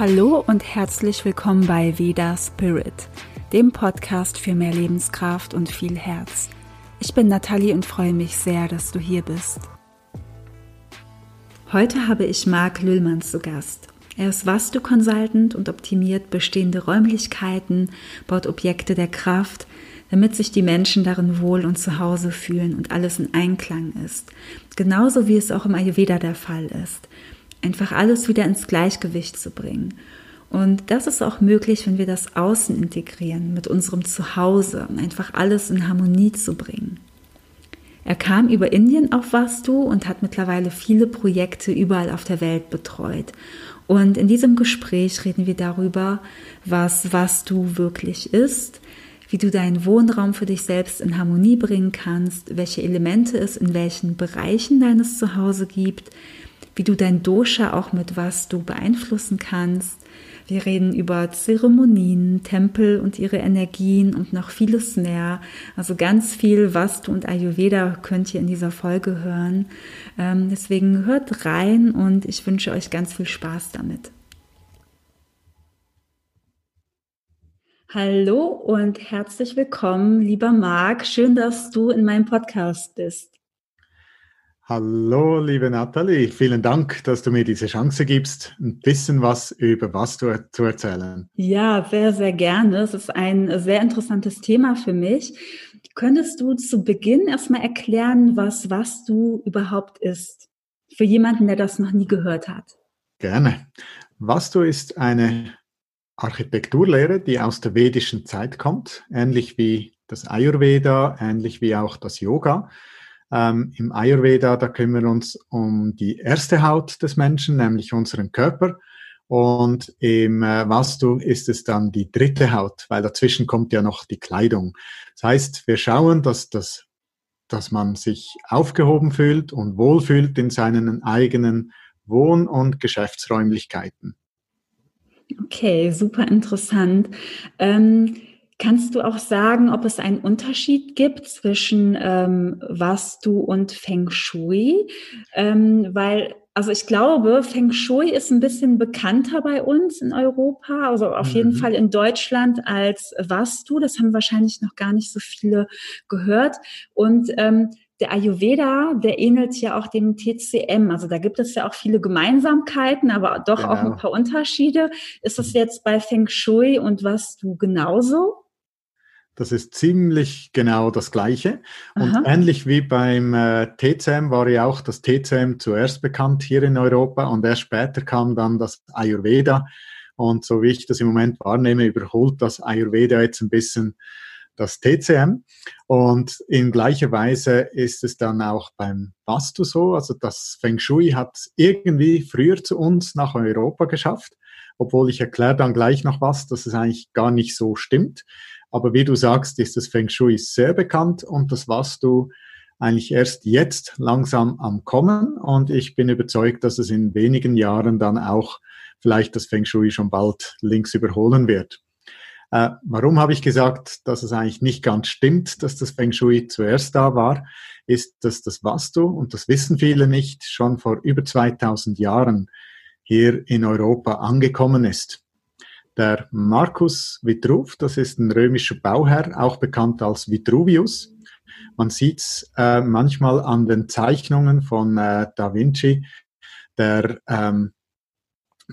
Hallo und herzlich willkommen bei Veda Spirit, dem Podcast für mehr Lebenskraft und viel Herz. Ich bin Nathalie und freue mich sehr, dass du hier bist. Heute habe ich Marc Lüllmann zu Gast. Er ist Vastu-Consultant und optimiert bestehende Räumlichkeiten, baut Objekte der Kraft, damit sich die Menschen darin wohl und zu Hause fühlen und alles in Einklang ist. Genauso wie es auch im Ayurveda der Fall ist einfach alles wieder ins Gleichgewicht zu bringen. Und das ist auch möglich, wenn wir das Außen integrieren, mit unserem Zuhause, einfach alles in Harmonie zu bringen. Er kam über Indien auf Vastu und hat mittlerweile viele Projekte überall auf der Welt betreut. Und in diesem Gespräch reden wir darüber, was Vastu wirklich ist, wie du deinen Wohnraum für dich selbst in Harmonie bringen kannst, welche Elemente es in welchen Bereichen deines Zuhause gibt, wie du dein Dosha auch mit was du beeinflussen kannst. Wir reden über Zeremonien, Tempel und ihre Energien und noch vieles mehr. Also ganz viel was du und Ayurveda könnt ihr in dieser Folge hören. Ähm, deswegen hört rein und ich wünsche euch ganz viel Spaß damit. Hallo und herzlich willkommen, lieber Marc. Schön, dass du in meinem Podcast bist. Hallo, liebe Nathalie. Vielen Dank, dass du mir diese Chance gibst, ein bisschen was über was du zu erzählen. Ja, sehr, sehr gerne. Es ist ein sehr interessantes Thema für mich. Könntest du zu Beginn erstmal erklären, was was du überhaupt ist? Für jemanden, der das noch nie gehört hat. Gerne. Was du ist eine Architekturlehre, die aus der vedischen Zeit kommt, ähnlich wie das Ayurveda, ähnlich wie auch das Yoga. Ähm, Im Ayurveda, da kümmern wir uns um die erste Haut des Menschen, nämlich unseren Körper. Und im äh, Vastu ist es dann die dritte Haut, weil dazwischen kommt ja noch die Kleidung. Das heißt, wir schauen, dass, das, dass man sich aufgehoben fühlt und wohlfühlt in seinen eigenen Wohn- und Geschäftsräumlichkeiten. Okay, super interessant. Ähm Kannst du auch sagen, ob es einen Unterschied gibt zwischen ähm, Vastu und Feng Shui? Ähm, weil, also ich glaube, Feng Shui ist ein bisschen bekannter bei uns in Europa, also auf mhm. jeden Fall in Deutschland als Vastu. Das haben wahrscheinlich noch gar nicht so viele gehört. Und ähm, der Ayurveda, der ähnelt ja auch dem TCM. Also da gibt es ja auch viele Gemeinsamkeiten, aber doch genau. auch ein paar Unterschiede. Ist das jetzt bei Feng Shui und Vastu genauso? Das ist ziemlich genau das Gleiche. Und Aha. ähnlich wie beim äh, TCM war ja auch das TCM zuerst bekannt hier in Europa und erst später kam dann das Ayurveda. Und so wie ich das im Moment wahrnehme, überholt das Ayurveda jetzt ein bisschen das TCM. Und in gleicher Weise ist es dann auch beim Vastu so. Also das Feng Shui hat irgendwie früher zu uns nach Europa geschafft, obwohl ich erkläre dann gleich noch was, dass es eigentlich gar nicht so stimmt. Aber wie du sagst, ist das Feng Shui sehr bekannt und das warst du eigentlich erst jetzt langsam am Kommen und ich bin überzeugt, dass es in wenigen Jahren dann auch vielleicht das Feng Shui schon bald links überholen wird. Äh, warum habe ich gesagt, dass es eigentlich nicht ganz stimmt, dass das Feng Shui zuerst da war, ist, dass das Vastu, und das wissen viele nicht, schon vor über 2000 Jahren hier in Europa angekommen ist. Der Marcus Vitruv, das ist ein römischer Bauherr, auch bekannt als Vitruvius. Man sieht es äh, manchmal an den Zeichnungen von äh, Da Vinci, der ähm,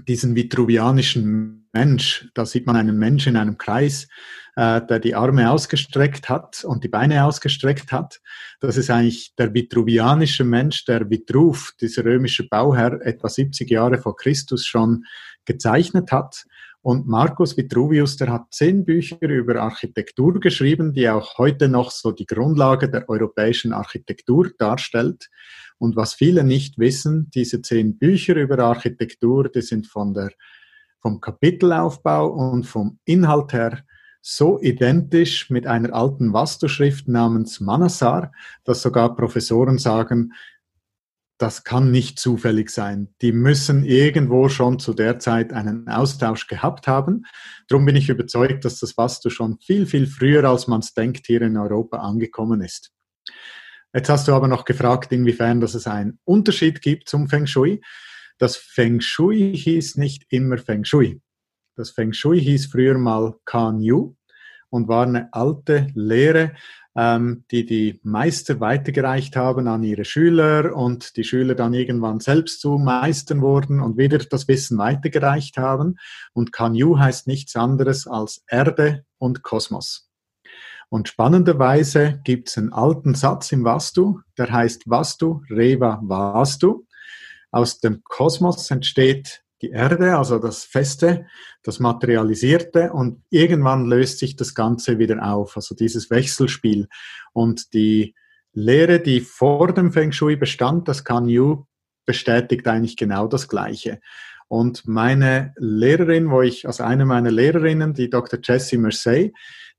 diesen vitruvianischen Mensch, da sieht man einen Mensch in einem Kreis, äh, der die Arme ausgestreckt hat und die Beine ausgestreckt hat. Das ist eigentlich der vitruvianische Mensch, der Vitruv, dieser römische Bauherr, etwa 70 Jahre vor Christus schon gezeichnet hat. Und Markus Vitruvius, der hat zehn Bücher über Architektur geschrieben, die auch heute noch so die Grundlage der europäischen Architektur darstellt. Und was viele nicht wissen, diese zehn Bücher über Architektur, die sind von der, vom Kapitelaufbau und vom Inhalt her so identisch mit einer alten Vastuschrift namens Manasar, dass sogar Professoren sagen, das kann nicht zufällig sein. Die müssen irgendwo schon zu der Zeit einen Austausch gehabt haben. Darum bin ich überzeugt, dass das Vastu schon viel, viel früher, als man es denkt, hier in Europa angekommen ist. Jetzt hast du aber noch gefragt, inwiefern dass es einen Unterschied gibt zum Feng Shui. das Feng Shui hieß nicht immer Feng Shui. Das Feng Shui hieß früher mal Kan Yu und war eine alte Lehre, ähm, die die Meister weitergereicht haben an ihre Schüler und die Schüler dann irgendwann selbst zu Meistern wurden und wieder das Wissen weitergereicht haben. Und Kanyu heißt nichts anderes als Erde und Kosmos. Und spannenderweise gibt es einen alten Satz im Vastu, der heißt Vastu Reva Vastu. Aus dem Kosmos entsteht die Erde, also das Feste, das Materialisierte und irgendwann löst sich das Ganze wieder auf, also dieses Wechselspiel. Und die Lehre, die vor dem Feng Shui bestand, das Kan Yu, bestätigt eigentlich genau das Gleiche. Und meine Lehrerin, wo ich, also eine meiner Lehrerinnen, die Dr. Jessie Mercey,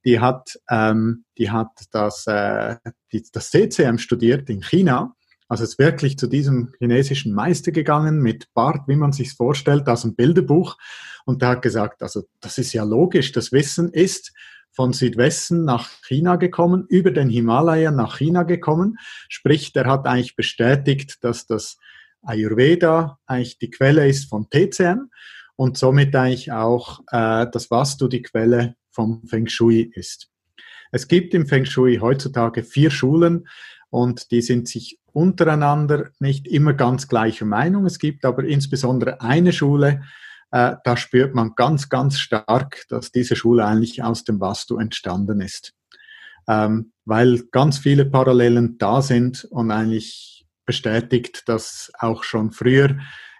die hat, ähm, die hat das, äh, die, das CCM studiert in China also ist wirklich zu diesem chinesischen Meister gegangen mit Bart, wie man sich vorstellt, aus dem Bilderbuch. Und der hat gesagt, also das ist ja logisch, das Wissen ist von Südwesten nach China gekommen, über den Himalaya nach China gekommen. Sprich, der hat eigentlich bestätigt, dass das Ayurveda eigentlich die Quelle ist von TCM und somit eigentlich auch äh, das Vastu die Quelle vom Feng Shui ist. Es gibt im Feng Shui heutzutage vier Schulen und die sind sich untereinander nicht immer ganz gleicher Meinung. Es gibt aber insbesondere eine Schule, äh, da spürt man ganz, ganz stark, dass diese Schule eigentlich aus dem Vastu entstanden ist. Ähm, weil ganz viele Parallelen da sind und eigentlich bestätigt, dass auch schon früher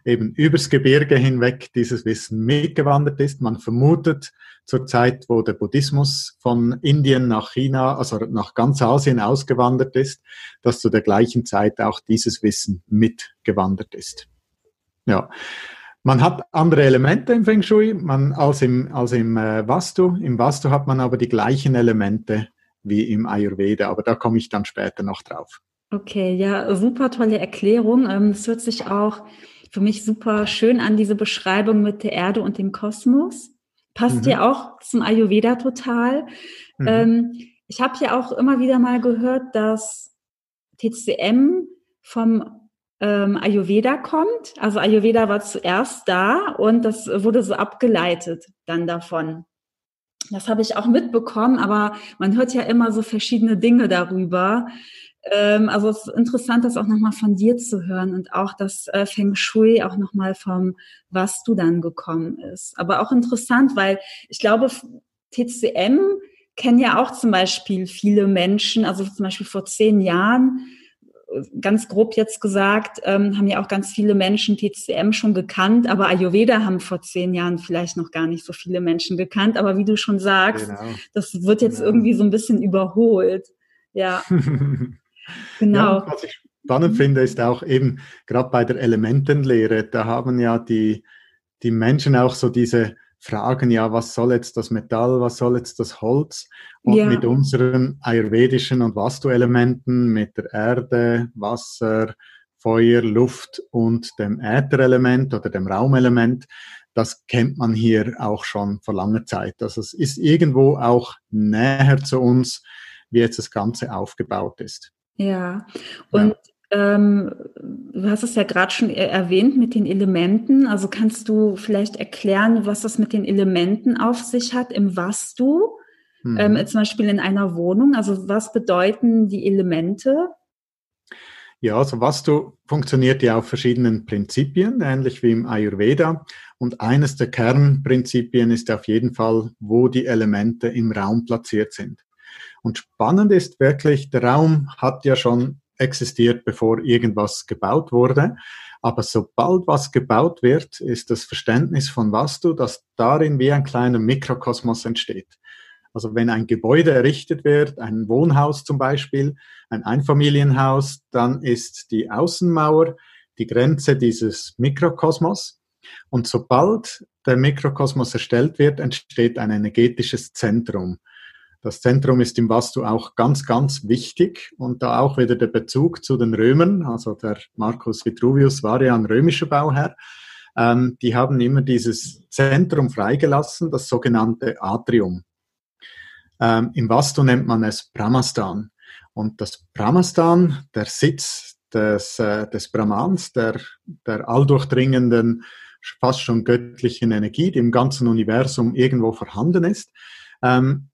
eben übers Gebirge hinweg dieses Wissen mitgewandert ist. Man vermutet zur Zeit, wo der Buddhismus von Indien nach China, also nach ganz Asien ausgewandert ist, dass zu der gleichen Zeit auch dieses Wissen mitgewandert ist. Ja. Man hat andere Elemente im Feng Shui man, als im, als im äh, Vastu. Im Vastu hat man aber die gleichen Elemente wie im Ayurveda, aber da komme ich dann später noch drauf. Okay, ja, super tolle Erklärung. Ähm, es hört sich auch für mich super schön an, diese Beschreibung mit der Erde und dem Kosmos. Passt mhm. ja auch zum Ayurveda total. Mhm. Ähm, ich habe ja auch immer wieder mal gehört, dass TCM vom ähm, Ayurveda kommt. Also Ayurveda war zuerst da und das wurde so abgeleitet dann davon. Das habe ich auch mitbekommen, aber man hört ja immer so verschiedene Dinge darüber. Ähm, also es ist interessant, das auch nochmal von dir zu hören und auch das äh, Feng Shui auch nochmal vom, was du dann gekommen ist. Aber auch interessant, weil ich glaube, TCM kennen ja auch zum Beispiel viele Menschen, also zum Beispiel vor zehn Jahren, ganz grob jetzt gesagt, ähm, haben ja auch ganz viele Menschen TCM schon gekannt, aber Ayurveda haben vor zehn Jahren vielleicht noch gar nicht so viele Menschen gekannt. Aber wie du schon sagst, genau. das wird jetzt genau. irgendwie so ein bisschen überholt. Ja. Genau. Ja, was ich spannend finde, ist auch eben gerade bei der Elementenlehre, da haben ja die, die Menschen auch so diese Fragen, ja, was soll jetzt das Metall, was soll jetzt das Holz? Und ja. mit unseren ayurvedischen und Vastu-Elementen, mit der Erde, Wasser, Feuer, Luft und dem Ätherelement oder dem Raumelement, das kennt man hier auch schon vor langer Zeit. Also es ist irgendwo auch näher zu uns, wie jetzt das Ganze aufgebaut ist. Ja, und ja. Ähm, du hast es ja gerade schon erwähnt mit den Elementen. Also kannst du vielleicht erklären, was das mit den Elementen auf sich hat im Vastu, ähm, mhm. ähm, zum Beispiel in einer Wohnung? Also was bedeuten die Elemente? Ja, also Vastu funktioniert ja auf verschiedenen Prinzipien, ähnlich wie im Ayurveda. Und eines der Kernprinzipien ist auf jeden Fall, wo die Elemente im Raum platziert sind. Und spannend ist wirklich, der Raum hat ja schon existiert, bevor irgendwas gebaut wurde. Aber sobald was gebaut wird, ist das Verständnis von Vastu, dass darin wie ein kleiner Mikrokosmos entsteht. Also wenn ein Gebäude errichtet wird, ein Wohnhaus zum Beispiel, ein Einfamilienhaus, dann ist die Außenmauer die Grenze dieses Mikrokosmos. Und sobald der Mikrokosmos erstellt wird, entsteht ein energetisches Zentrum. Das Zentrum ist im Vastu auch ganz, ganz wichtig und da auch wieder der Bezug zu den Römern. Also der Marcus Vitruvius war ja ein römischer Bauherr. Ähm, die haben immer dieses Zentrum freigelassen, das sogenannte Atrium. Ähm, Im Vastu nennt man es Brahmastan. Und das Brahmastan, der Sitz des, äh, des Brahmans, der, der alldurchdringenden, fast schon göttlichen Energie, die im ganzen Universum irgendwo vorhanden ist, ähm,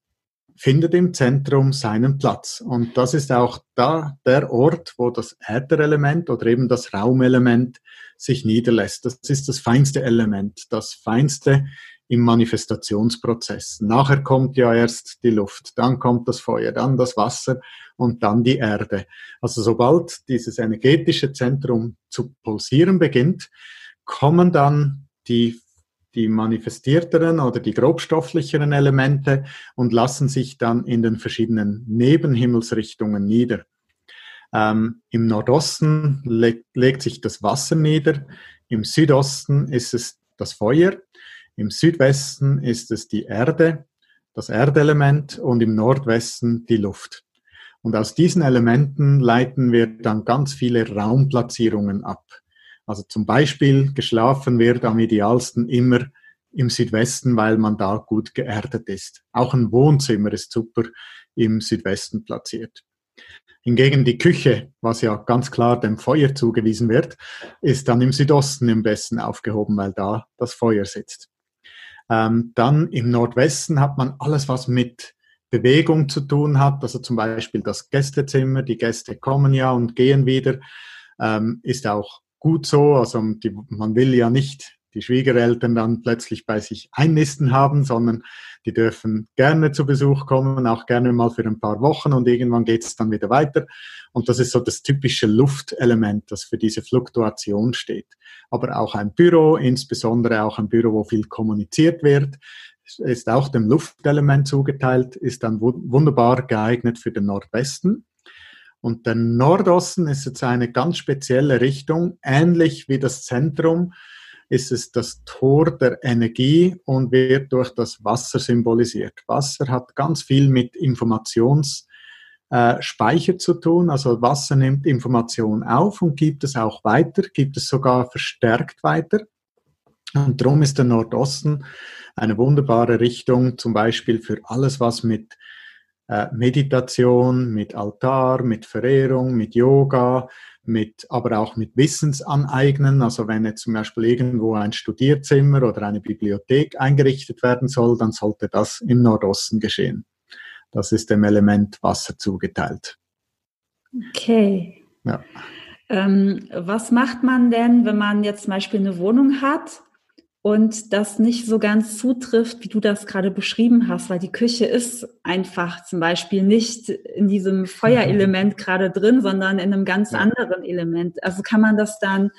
findet im Zentrum seinen Platz. Und das ist auch da der Ort, wo das Ätherelement oder eben das Raumelement sich niederlässt. Das ist das feinste Element, das feinste im Manifestationsprozess. Nachher kommt ja erst die Luft, dann kommt das Feuer, dann das Wasser und dann die Erde. Also sobald dieses energetische Zentrum zu pulsieren beginnt, kommen dann die die manifestierteren oder die grobstofflicheren Elemente und lassen sich dann in den verschiedenen Nebenhimmelsrichtungen nieder. Ähm, Im Nordosten le legt sich das Wasser nieder, im Südosten ist es das Feuer, im Südwesten ist es die Erde, das Erdelement und im Nordwesten die Luft. Und aus diesen Elementen leiten wir dann ganz viele Raumplatzierungen ab. Also zum Beispiel geschlafen wird am idealsten immer im Südwesten, weil man da gut geerdet ist. Auch ein Wohnzimmer ist super im Südwesten platziert. Hingegen die Küche, was ja ganz klar dem Feuer zugewiesen wird, ist dann im Südosten im besten aufgehoben, weil da das Feuer sitzt. Ähm, dann im Nordwesten hat man alles, was mit Bewegung zu tun hat, also zum Beispiel das Gästezimmer, die Gäste kommen ja und gehen wieder, ähm, ist auch gut so. Also die, man will ja nicht die Schwiegereltern dann plötzlich bei sich einnisten haben, sondern die dürfen gerne zu Besuch kommen, auch gerne mal für ein paar Wochen und irgendwann geht es dann wieder weiter. Und das ist so das typische Luftelement, das für diese Fluktuation steht. Aber auch ein Büro, insbesondere auch ein Büro, wo viel kommuniziert wird, ist auch dem Luftelement zugeteilt, ist dann wunderbar geeignet für den Nordwesten. Und der Nordosten ist jetzt eine ganz spezielle Richtung, ähnlich wie das Zentrum ist es das Tor der Energie und wird durch das Wasser symbolisiert. Wasser hat ganz viel mit Informationsspeicher äh, zu tun. Also Wasser nimmt Information auf und gibt es auch weiter, gibt es sogar verstärkt weiter. Und darum ist der Nordosten eine wunderbare Richtung, zum Beispiel für alles, was mit äh, Meditation, mit Altar, mit Verehrung, mit Yoga, mit, aber auch mit Wissensaneignen. Also wenn jetzt zum Beispiel irgendwo ein Studierzimmer oder eine Bibliothek eingerichtet werden soll, dann sollte das im Nordosten geschehen. Das ist dem Element Wasser zugeteilt. Okay. Ja. Ähm, was macht man denn, wenn man jetzt zum Beispiel eine Wohnung hat und das nicht so ganz zutrifft, wie du das gerade beschrieben hast, weil die Küche ist einfach zum Beispiel nicht in diesem Feuerelement gerade drin, sondern in einem ganz anderen Element. Also kann man das dann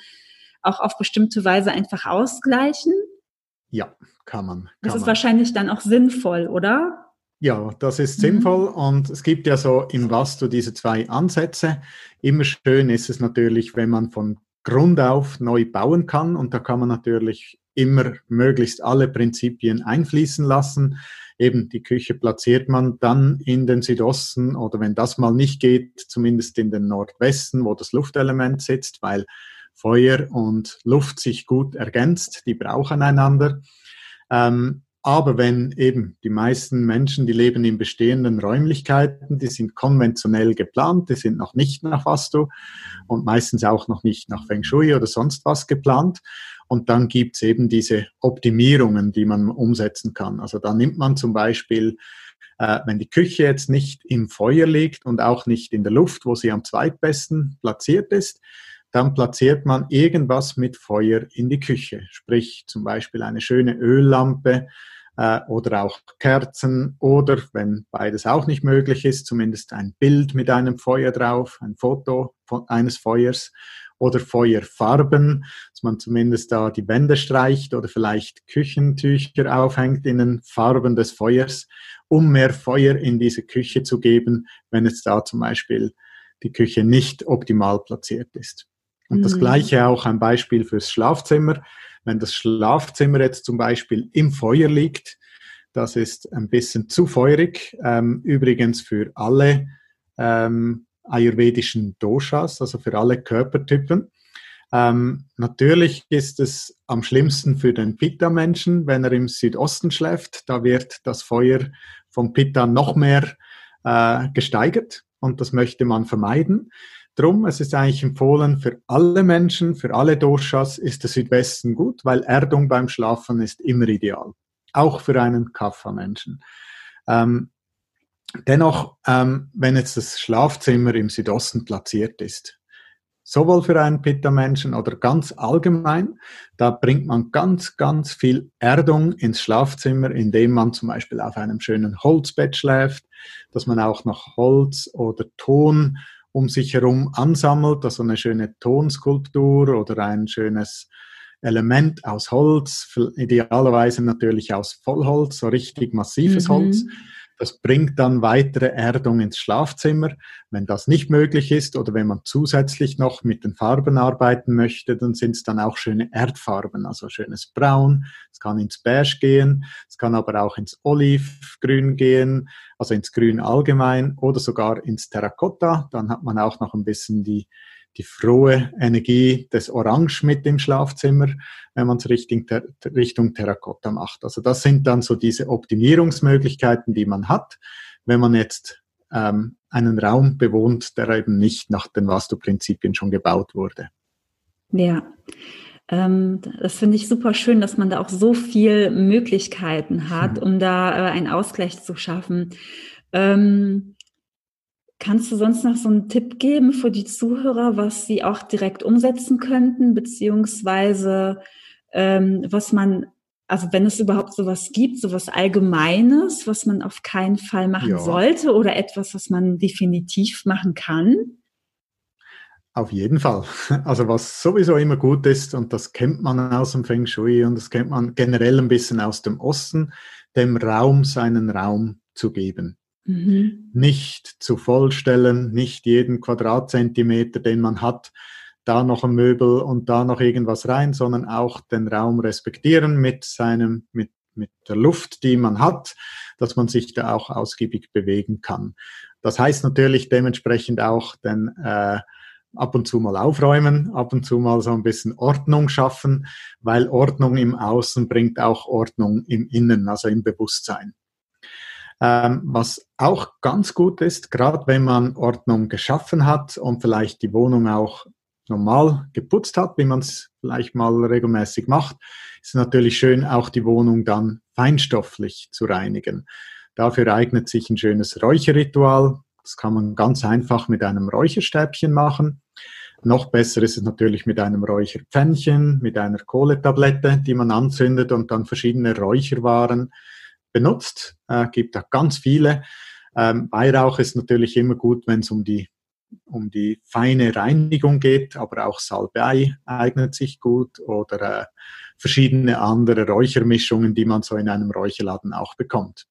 auch auf bestimmte Weise einfach ausgleichen? Ja, kann man. Kann das ist man. wahrscheinlich dann auch sinnvoll, oder? Ja, das ist sinnvoll mhm. und es gibt ja so im Vastu diese zwei Ansätze. Immer schön ist es natürlich, wenn man von Grund auf neu bauen kann und da kann man natürlich immer möglichst alle Prinzipien einfließen lassen. Eben die Küche platziert man dann in den Südosten oder wenn das mal nicht geht, zumindest in den Nordwesten, wo das Luftelement sitzt, weil Feuer und Luft sich gut ergänzt, die brauchen einander. Ähm, aber wenn eben die meisten Menschen, die leben in bestehenden Räumlichkeiten, die sind konventionell geplant, die sind noch nicht nach Vastu und meistens auch noch nicht nach Feng Shui oder sonst was geplant. Und dann gibt's eben diese Optimierungen, die man umsetzen kann. Also da nimmt man zum Beispiel, äh, wenn die Küche jetzt nicht im Feuer liegt und auch nicht in der Luft, wo sie am zweitbesten platziert ist, dann platziert man irgendwas mit Feuer in die Küche. Sprich zum Beispiel eine schöne Öllampe äh, oder auch Kerzen oder, wenn beides auch nicht möglich ist, zumindest ein Bild mit einem Feuer drauf, ein Foto von, eines Feuers oder Feuerfarben, dass man zumindest da die Wände streicht oder vielleicht Küchentücher aufhängt in den Farben des Feuers, um mehr Feuer in diese Küche zu geben, wenn jetzt da zum Beispiel die Küche nicht optimal platziert ist. Und mhm. das gleiche auch ein Beispiel fürs Schlafzimmer. Wenn das Schlafzimmer jetzt zum Beispiel im Feuer liegt, das ist ein bisschen zu feurig. Ähm, übrigens für alle ähm, ayurvedischen Doshas, also für alle Körpertypen. Ähm, natürlich ist es am schlimmsten für den Pitta-Menschen, wenn er im Südosten schläft. Da wird das Feuer vom Pitta noch mehr äh, gesteigert und das möchte man vermeiden. Drum, es ist eigentlich empfohlen für alle Menschen, für alle Doshas ist der Südwesten gut, weil Erdung beim Schlafen ist immer ideal. Auch für einen Kapha-Menschen. Ähm, dennoch, ähm, wenn jetzt das Schlafzimmer im Südosten platziert ist, sowohl für einen Pitta-Menschen oder ganz allgemein. Da bringt man ganz, ganz viel Erdung ins Schlafzimmer, indem man zum Beispiel auf einem schönen Holzbett schläft, dass man auch noch Holz oder Ton um sich herum ansammelt, also eine schöne Tonskulptur oder ein schönes Element aus Holz, idealerweise natürlich aus Vollholz, so richtig massives mhm. Holz das bringt dann weitere Erdung ins Schlafzimmer. Wenn das nicht möglich ist oder wenn man zusätzlich noch mit den Farben arbeiten möchte, dann sind es dann auch schöne Erdfarben, also schönes Braun. Es kann ins Beige gehen, es kann aber auch ins Olivgrün gehen, also ins Grün allgemein oder sogar ins Terrakotta. Dann hat man auch noch ein bisschen die die frohe Energie des Orange mit im Schlafzimmer, wenn man es Richtung, Richtung Terrakotta macht. Also das sind dann so diese Optimierungsmöglichkeiten, die man hat, wenn man jetzt ähm, einen Raum bewohnt, der eben nicht nach den Vastu-Prinzipien schon gebaut wurde. Ja, ähm, das finde ich super schön, dass man da auch so viel Möglichkeiten hat, hm. um da äh, einen Ausgleich zu schaffen. Ähm, Kannst du sonst noch so einen Tipp geben für die Zuhörer, was sie auch direkt umsetzen könnten, beziehungsweise ähm, was man, also wenn es überhaupt sowas gibt, sowas Allgemeines, was man auf keinen Fall machen ja. sollte oder etwas, was man definitiv machen kann? Auf jeden Fall. Also was sowieso immer gut ist, und das kennt man aus dem Feng Shui und das kennt man generell ein bisschen aus dem Osten, dem Raum seinen Raum zu geben. Mhm. Nicht zu vollstellen, nicht jeden Quadratzentimeter, den man hat, da noch ein Möbel und da noch irgendwas rein, sondern auch den Raum respektieren mit seinem, mit, mit der Luft, die man hat, dass man sich da auch ausgiebig bewegen kann. Das heißt natürlich dementsprechend auch den, äh, ab und zu mal aufräumen, ab und zu mal so ein bisschen Ordnung schaffen, weil Ordnung im Außen bringt auch Ordnung im Innen, also im Bewusstsein. Ähm, was auch ganz gut ist, gerade wenn man Ordnung geschaffen hat und vielleicht die Wohnung auch normal geputzt hat, wie man es vielleicht mal regelmäßig macht, ist natürlich schön, auch die Wohnung dann feinstofflich zu reinigen. Dafür eignet sich ein schönes Räucherritual. Das kann man ganz einfach mit einem Räucherstäbchen machen. Noch besser ist es natürlich mit einem Räucherpfännchen, mit einer Kohletablette, die man anzündet und dann verschiedene Räucherwaren benutzt. Äh, gibt da ganz viele. Ähm, Weihrauch ist natürlich immer gut, wenn es um die, um die feine Reinigung geht, aber auch Salbei eignet sich gut oder äh, verschiedene andere Räuchermischungen, die man so in einem Räucherladen auch bekommt.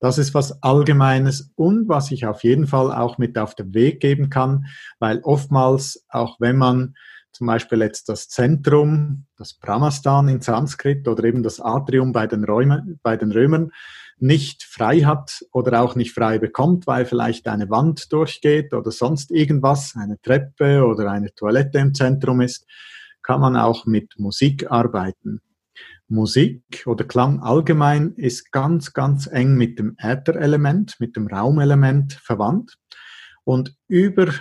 Das ist was Allgemeines und was ich auf jeden Fall auch mit auf den Weg geben kann, weil oftmals, auch wenn man zum Beispiel jetzt das Zentrum, das Brahmastan in Sanskrit oder eben das Atrium bei den, Räumen, bei den Römern nicht frei hat oder auch nicht frei bekommt, weil vielleicht eine Wand durchgeht oder sonst irgendwas, eine Treppe oder eine Toilette im Zentrum ist, kann man auch mit Musik arbeiten. Musik oder Klang allgemein ist ganz, ganz eng mit dem Ätherelement, mit dem Raumelement verwandt. Und über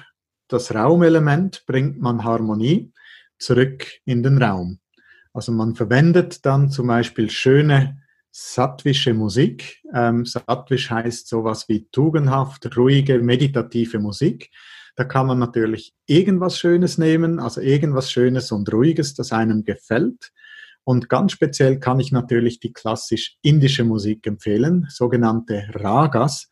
das Raumelement bringt man Harmonie zurück in den Raum. Also man verwendet dann zum Beispiel schöne sattwische Musik. Ähm, sattwisch heißt sowas wie tugendhaft, ruhige, meditative Musik. Da kann man natürlich irgendwas Schönes nehmen, also irgendwas Schönes und Ruhiges, das einem gefällt. Und ganz speziell kann ich natürlich die klassisch indische Musik empfehlen, sogenannte Ragas.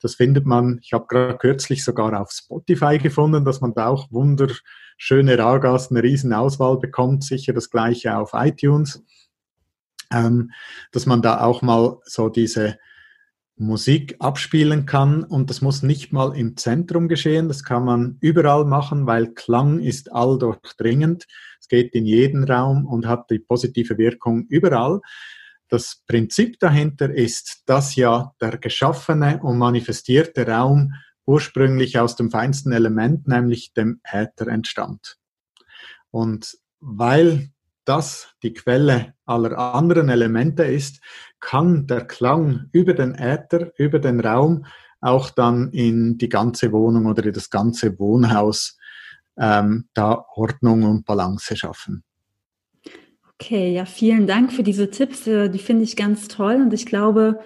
Das findet man, ich habe gerade kürzlich sogar auf Spotify gefunden, dass man da auch wunderschöne Ragas, eine riesen Auswahl bekommt, sicher das gleiche auf iTunes, ähm, dass man da auch mal so diese Musik abspielen kann und das muss nicht mal im Zentrum geschehen, das kann man überall machen, weil Klang ist alldurchdringend. Es geht in jeden Raum und hat die positive Wirkung überall. Das Prinzip dahinter ist, dass ja der geschaffene und manifestierte Raum ursprünglich aus dem feinsten Element, nämlich dem Äther, entstand. Und weil das die Quelle aller anderen Elemente ist, kann der Klang über den Äther, über den Raum auch dann in die ganze Wohnung oder in das ganze Wohnhaus ähm, da Ordnung und Balance schaffen. Okay, ja, vielen Dank für diese Tipps. Äh, die finde ich ganz toll und ich glaube,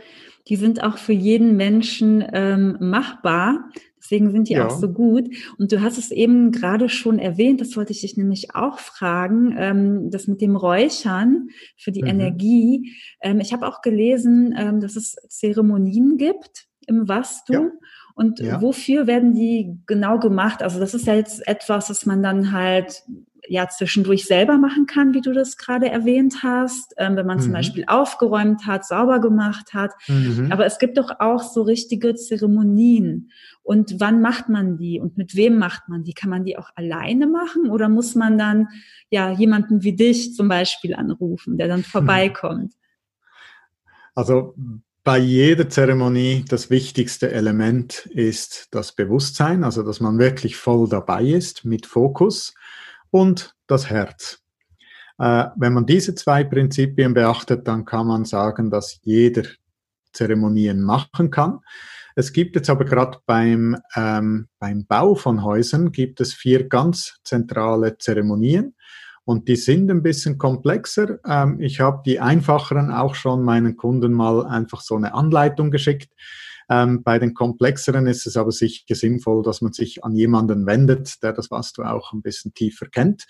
die sind auch für jeden Menschen ähm, machbar. Deswegen sind die ja. auch so gut. Und du hast es eben gerade schon erwähnt, das wollte ich dich nämlich auch fragen, ähm, das mit dem Räuchern für die mhm. Energie. Ähm, ich habe auch gelesen, ähm, dass es Zeremonien gibt im Vastu. Ja. Und ja. wofür werden die genau gemacht? Also das ist ja jetzt etwas, das man dann halt ja zwischendurch selber machen kann, wie du das gerade erwähnt hast, ähm, wenn man mhm. zum Beispiel aufgeräumt hat, sauber gemacht hat. Mhm. Aber es gibt doch auch so richtige Zeremonien. Und wann macht man die und mit wem macht man die? Kann man die auch alleine machen oder muss man dann ja jemanden wie dich zum Beispiel anrufen, der dann vorbeikommt? Also bei jeder Zeremonie das wichtigste Element ist das Bewusstsein, also dass man wirklich voll dabei ist mit Fokus und das Herz. Äh, wenn man diese zwei Prinzipien beachtet, dann kann man sagen, dass jeder Zeremonien machen kann. Es gibt jetzt aber gerade beim, ähm, beim Bau von Häusern gibt es vier ganz zentrale Zeremonien. Und die sind ein bisschen komplexer. Ähm, ich habe die einfacheren auch schon meinen Kunden mal einfach so eine Anleitung geschickt. Ähm, bei den komplexeren ist es aber sicher sinnvoll, dass man sich an jemanden wendet, der das, was du auch ein bisschen tiefer kennt.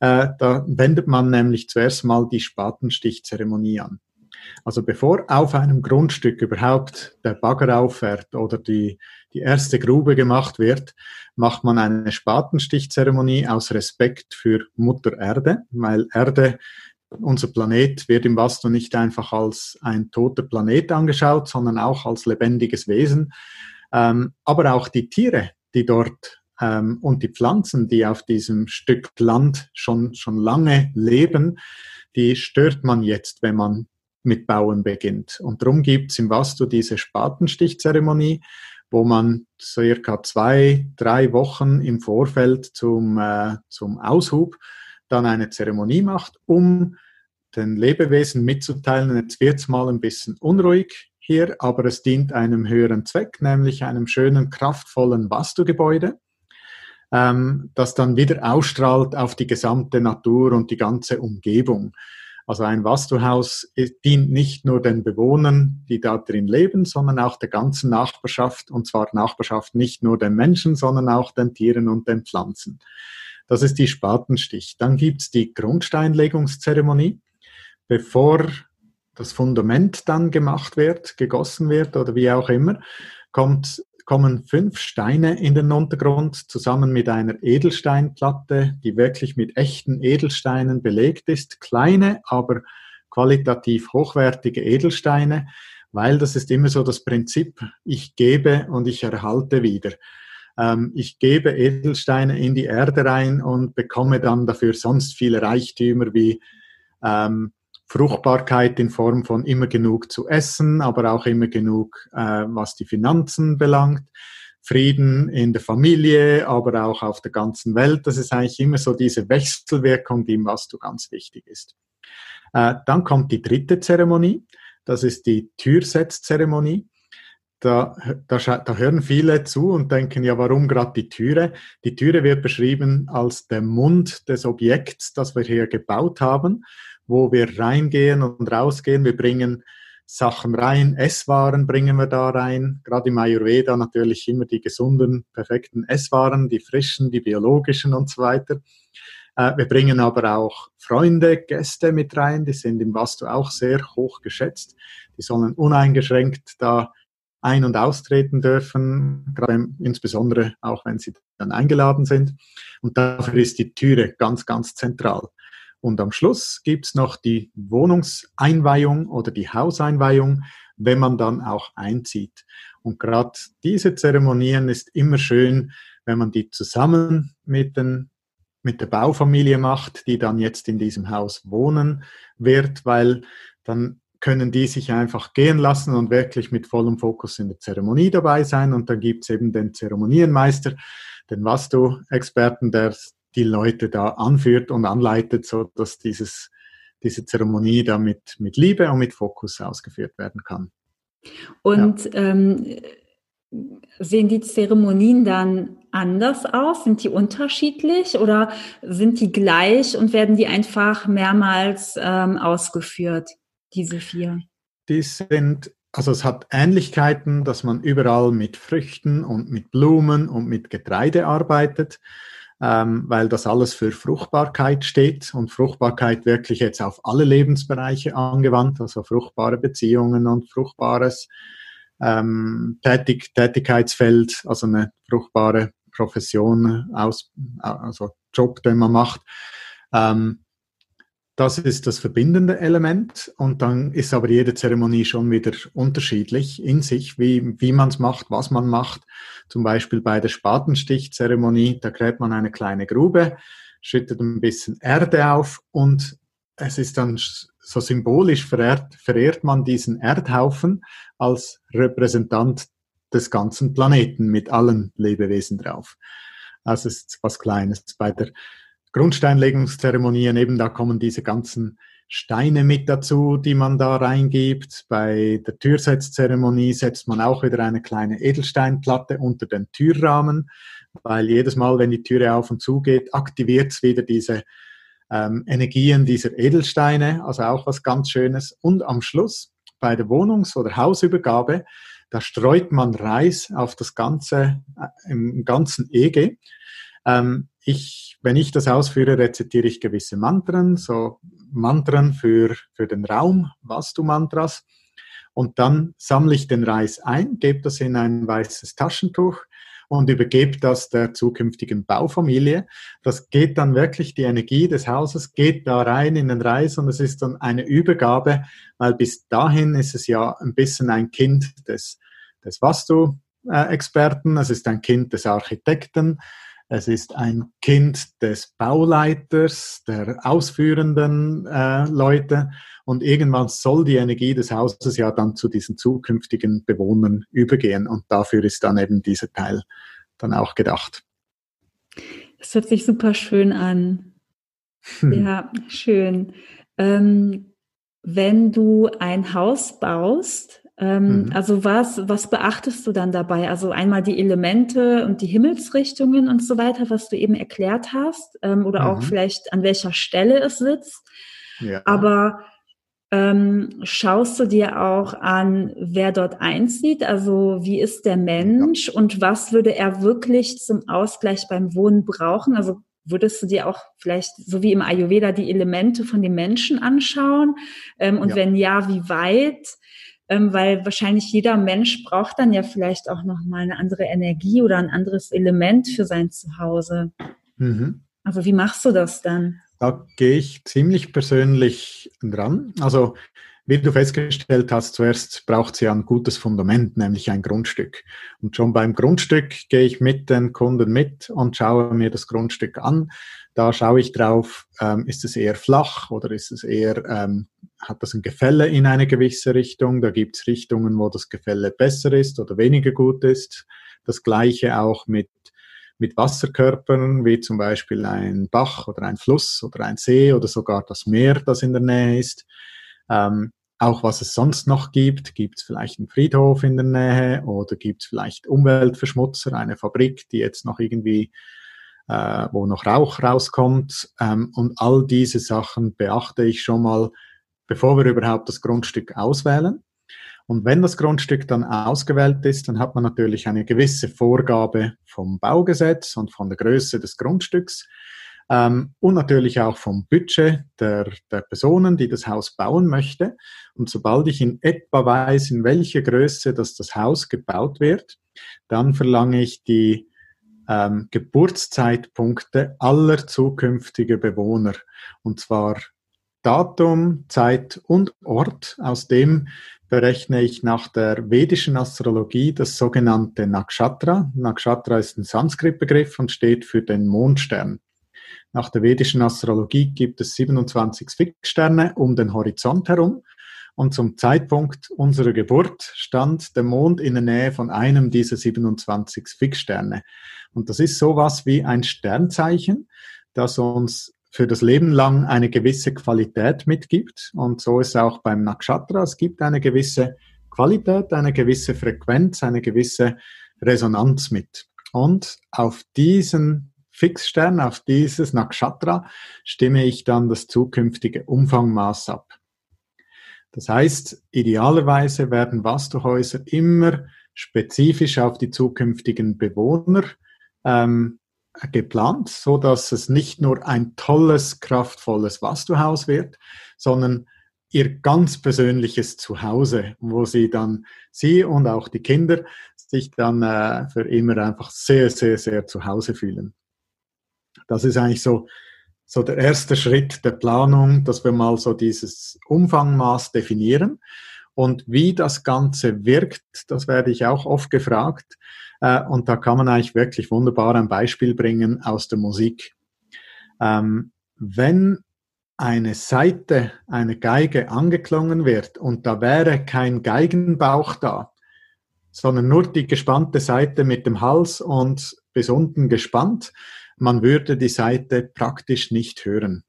Äh, da wendet man nämlich zuerst mal die Spatenstichzeremonie an. Also bevor auf einem Grundstück überhaupt der Bagger auffährt oder die, die erste Grube gemacht wird, macht man eine Spatenstichzeremonie aus Respekt für Mutter Erde, weil Erde, unser Planet, wird im Vastu nicht einfach als ein toter Planet angeschaut, sondern auch als lebendiges Wesen. Ähm, aber auch die Tiere, die dort ähm, und die Pflanzen, die auf diesem Stück Land schon, schon lange leben, die stört man jetzt, wenn man mit Bauen beginnt. Und darum gibt es im Vastu diese Spatenstichzeremonie, wo man circa zwei, drei Wochen im Vorfeld zum, äh, zum Aushub dann eine Zeremonie macht, um den Lebewesen mitzuteilen, jetzt wird es mal ein bisschen unruhig hier, aber es dient einem höheren Zweck, nämlich einem schönen, kraftvollen Vastu-Gebäude, ähm, das dann wieder ausstrahlt auf die gesamte Natur und die ganze Umgebung. Also ein Vastuhaus dient nicht nur den Bewohnern, die da drin leben, sondern auch der ganzen Nachbarschaft. Und zwar Nachbarschaft nicht nur den Menschen, sondern auch den Tieren und den Pflanzen. Das ist die Spatenstich. Dann gibt's die Grundsteinlegungszeremonie. Bevor das Fundament dann gemacht wird, gegossen wird oder wie auch immer, kommt kommen fünf Steine in den Untergrund zusammen mit einer Edelsteinplatte, die wirklich mit echten Edelsteinen belegt ist. Kleine, aber qualitativ hochwertige Edelsteine, weil das ist immer so das Prinzip, ich gebe und ich erhalte wieder. Ähm, ich gebe Edelsteine in die Erde rein und bekomme dann dafür sonst viele Reichtümer wie ähm, Fruchtbarkeit in Form von immer genug zu essen, aber auch immer genug, äh, was die Finanzen belangt. Frieden in der Familie, aber auch auf der ganzen Welt. Das ist eigentlich immer so diese Wechselwirkung, die im Vastu ganz wichtig ist. Äh, dann kommt die dritte Zeremonie. Das ist die Türsetzzeremonie. Da, da, da hören viele zu und denken, ja, warum gerade die Türe? Die Türe wird beschrieben als der Mund des Objekts, das wir hier gebaut haben wo wir reingehen und rausgehen. Wir bringen Sachen rein, Esswaren bringen wir da rein. Gerade im Ayurveda natürlich immer die gesunden, perfekten Esswaren, die frischen, die biologischen und so weiter. Äh, wir bringen aber auch Freunde, Gäste mit rein, die sind im Vastu auch sehr hoch geschätzt. Die sollen uneingeschränkt da ein- und austreten dürfen, gerade insbesondere auch wenn sie dann eingeladen sind. Und dafür ist die Türe ganz, ganz zentral. Und am Schluss gibt's noch die Wohnungseinweihung oder die Hauseinweihung, wenn man dann auch einzieht. Und gerade diese Zeremonien ist immer schön, wenn man die zusammen mit, den, mit der Baufamilie macht, die dann jetzt in diesem Haus wohnen wird, weil dann können die sich einfach gehen lassen und wirklich mit vollem Fokus in der Zeremonie dabei sein. Und dann gibt's eben den Zeremonienmeister, den Vastu-Experten, der die Leute da anführt und anleitet, so dass dieses, diese Zeremonie da mit, mit Liebe und mit Fokus ausgeführt werden kann. Und ja. ähm, sehen die Zeremonien dann anders aus? Sind die unterschiedlich oder sind die gleich und werden die einfach mehrmals ähm, ausgeführt, diese vier? Die sind, also es hat Ähnlichkeiten, dass man überall mit Früchten und mit Blumen und mit Getreide arbeitet, ähm, weil das alles für Fruchtbarkeit steht und Fruchtbarkeit wirklich jetzt auf alle Lebensbereiche angewandt, also fruchtbare Beziehungen und fruchtbares ähm, Tätig Tätigkeitsfeld, also eine fruchtbare Profession, aus, also Job, den man macht. Ähm, das ist das verbindende Element und dann ist aber jede Zeremonie schon wieder unterschiedlich in sich, wie, wie man es macht, was man macht. Zum Beispiel bei der Spatenstichzeremonie, da gräbt man eine kleine Grube, schüttet ein bisschen Erde auf und es ist dann so symbolisch verehrt, verehrt man diesen Erdhaufen als Repräsentant des ganzen Planeten mit allen Lebewesen drauf. Also es ist was Kleines. Bei der Grundsteinlegungszeremonien eben, da kommen diese ganzen Steine mit dazu, die man da reingibt. Bei der Türsetzzeremonie setzt man auch wieder eine kleine Edelsteinplatte unter den Türrahmen, weil jedes Mal, wenn die Türe auf und zu geht, aktiviert es wieder diese ähm, Energien dieser Edelsteine, also auch was ganz Schönes. Und am Schluss bei der Wohnungs- oder Hausübergabe, da streut man Reis auf das ganze, äh, im ganzen EG. Ähm, ich, wenn ich das ausführe, rezitiere ich gewisse Mantren, so Mantren für, für den Raum, Vastu-Mantras. Und dann sammle ich den Reis ein, gebe das in ein weißes Taschentuch und übergebe das der zukünftigen Baufamilie. Das geht dann wirklich, die Energie des Hauses geht da rein in den Reis und es ist dann eine Übergabe, weil bis dahin ist es ja ein bisschen ein Kind des, des Vastu-Experten, es ist ein Kind des Architekten, es ist ein Kind des Bauleiters, der ausführenden äh, Leute. Und irgendwann soll die Energie des Hauses ja dann zu diesen zukünftigen Bewohnern übergehen. Und dafür ist dann eben dieser Teil dann auch gedacht. Das hört sich super schön an. ja, schön. Ähm, wenn du ein Haus baust, ähm, mhm. Also was, was beachtest du dann dabei? Also einmal die Elemente und die Himmelsrichtungen und so weiter, was du eben erklärt hast, ähm, oder mhm. auch vielleicht an welcher Stelle es sitzt. Ja. Aber ähm, schaust du dir auch an, wer dort einzieht? Also wie ist der Mensch ja. und was würde er wirklich zum Ausgleich beim Wohnen brauchen? Also würdest du dir auch vielleicht so wie im Ayurveda die Elemente von dem Menschen anschauen? Ähm, und ja. wenn ja, wie weit? Ähm, weil wahrscheinlich jeder Mensch braucht dann ja vielleicht auch nochmal eine andere Energie oder ein anderes Element für sein Zuhause. Mhm. Also wie machst du das dann? Da gehe ich ziemlich persönlich dran. Also wie du festgestellt hast, zuerst braucht ja ein gutes Fundament, nämlich ein Grundstück. Und schon beim Grundstück gehe ich mit den Kunden mit und schaue mir das Grundstück an. Da schaue ich drauf, ähm, ist es eher flach oder ist es eher, ähm, hat das ein Gefälle in eine gewisse Richtung? Da gibt es Richtungen, wo das Gefälle besser ist oder weniger gut ist. Das gleiche auch mit mit Wasserkörpern, wie zum Beispiel ein Bach oder ein Fluss oder ein See oder sogar das Meer, das in der Nähe ist. Ähm, auch was es sonst noch gibt. Gibt es vielleicht einen Friedhof in der Nähe oder gibt es vielleicht Umweltverschmutzer, eine Fabrik, die jetzt noch irgendwie, äh, wo noch Rauch rauskommt. Ähm, und all diese Sachen beachte ich schon mal, bevor wir überhaupt das Grundstück auswählen. Und wenn das Grundstück dann ausgewählt ist, dann hat man natürlich eine gewisse Vorgabe vom Baugesetz und von der Größe des Grundstücks ähm, und natürlich auch vom Budget der, der Personen, die das Haus bauen möchte. Und sobald ich in etwa weiß, in welcher Größe das, das Haus gebaut wird, dann verlange ich die ähm, Geburtszeitpunkte aller zukünftigen Bewohner. Und zwar Datum, Zeit und Ort. Aus dem berechne ich nach der vedischen Astrologie das sogenannte Nakshatra. Nakshatra ist ein Sanskrit-Begriff und steht für den Mondstern. Nach der vedischen Astrologie gibt es 27 Fixsterne um den Horizont herum. Und zum Zeitpunkt unserer Geburt stand der Mond in der Nähe von einem dieser 27 Fixsterne. Und das ist sowas wie ein Sternzeichen, das uns für das Leben lang eine gewisse Qualität mitgibt. Und so ist auch beim Nakshatra. Es gibt eine gewisse Qualität, eine gewisse Frequenz, eine gewisse Resonanz mit. Und auf diesen Fixstern, auf dieses Nakshatra, stimme ich dann das zukünftige Umfangmaß ab. Das heißt, idealerweise werden Vastuhäuser immer spezifisch auf die zukünftigen Bewohner ähm, geplant, so dass es nicht nur ein tolles, kraftvolles Vastuhaus wird, sondern ihr ganz persönliches Zuhause, wo sie dann, sie und auch die Kinder, sich dann äh, für immer einfach sehr, sehr, sehr zu Hause fühlen. Das ist eigentlich so, so der erste Schritt der Planung, dass wir mal so dieses Umfangmaß definieren. Und wie das Ganze wirkt, das werde ich auch oft gefragt. Äh, und da kann man eigentlich wirklich wunderbar ein Beispiel bringen aus der Musik. Ähm, wenn eine Seite, eine Geige angeklungen wird und da wäre kein Geigenbauch da, sondern nur die gespannte Seite mit dem Hals und bis unten gespannt, man würde die Seite praktisch nicht hören.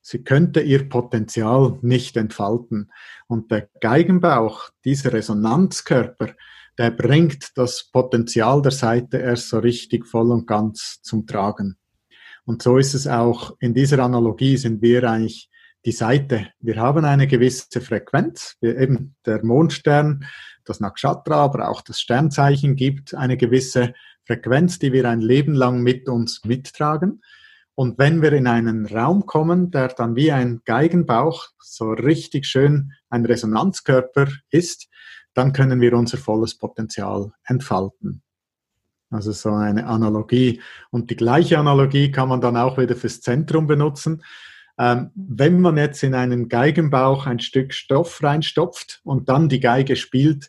Sie könnte ihr Potenzial nicht entfalten. Und der Geigenbauch, dieser Resonanzkörper, der bringt das Potenzial der Seite erst so richtig voll und ganz zum Tragen. Und so ist es auch in dieser Analogie sind wir eigentlich die Seite. Wir haben eine gewisse Frequenz, wir eben der Mondstern, das Nakshatra, aber auch das Sternzeichen gibt eine gewisse Frequenz, die wir ein Leben lang mit uns mittragen. Und wenn wir in einen Raum kommen, der dann wie ein Geigenbauch so richtig schön ein Resonanzkörper ist, dann können wir unser volles Potenzial entfalten. Also so eine Analogie. Und die gleiche Analogie kann man dann auch wieder fürs Zentrum benutzen. Ähm, wenn man jetzt in einen Geigenbauch ein Stück Stoff reinstopft und dann die Geige spielt,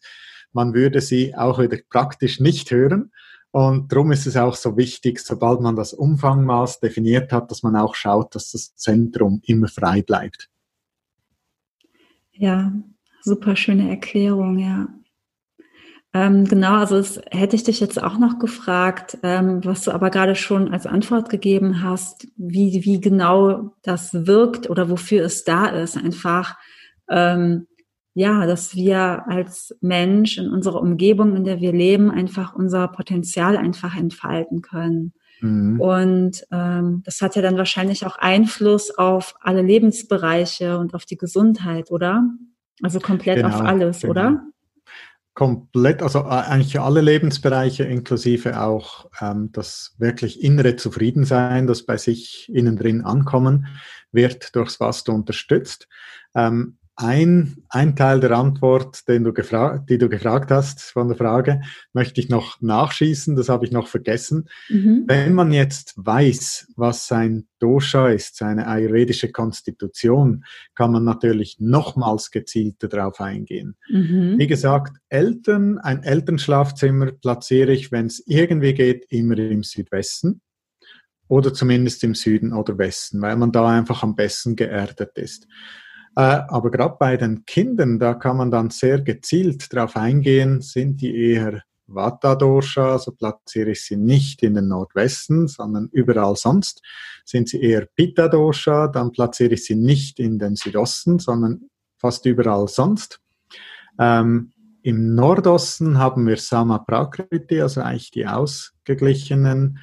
man würde sie auch wieder praktisch nicht hören. Und darum ist es auch so wichtig, sobald man das Umfangmaß definiert hat, dass man auch schaut, dass das Zentrum immer frei bleibt. Ja, super schöne Erklärung, ja. Ähm, genau, also das hätte ich dich jetzt auch noch gefragt, ähm, was du aber gerade schon als Antwort gegeben hast, wie, wie genau das wirkt oder wofür es da ist. Einfach, ähm, ja, dass wir als Mensch in unserer Umgebung, in der wir leben, einfach unser Potenzial einfach entfalten können. Mhm. Und ähm, das hat ja dann wahrscheinlich auch Einfluss auf alle Lebensbereiche und auf die Gesundheit, oder? Also komplett genau, auf alles, genau. oder? komplett, also äh, eigentlich alle Lebensbereiche inklusive auch ähm, das wirklich innere Zufriedensein, das bei sich innen drin ankommen wird, durchs was du unterstützt. Ähm, ein, ein Teil der Antwort, den du die du gefragt hast von der Frage, möchte ich noch nachschießen, das habe ich noch vergessen. Mhm. Wenn man jetzt weiß, was sein Dosha ist, seine ayurvedische Konstitution, kann man natürlich nochmals gezielter darauf eingehen. Mhm. Wie gesagt, Eltern, ein Elternschlafzimmer platziere ich, wenn es irgendwie geht, immer im Südwesten oder zumindest im Süden oder Westen, weil man da einfach am besten geerdet ist. Äh, aber gerade bei den Kindern, da kann man dann sehr gezielt darauf eingehen, sind die eher Vata-Dosha, also platziere ich sie nicht in den Nordwesten, sondern überall sonst. Sind sie eher Pitta-Dosha, dann platziere ich sie nicht in den Südosten, sondern fast überall sonst. Ähm, Im Nordosten haben wir Sama Prakriti, also eigentlich die ausgeglichenen,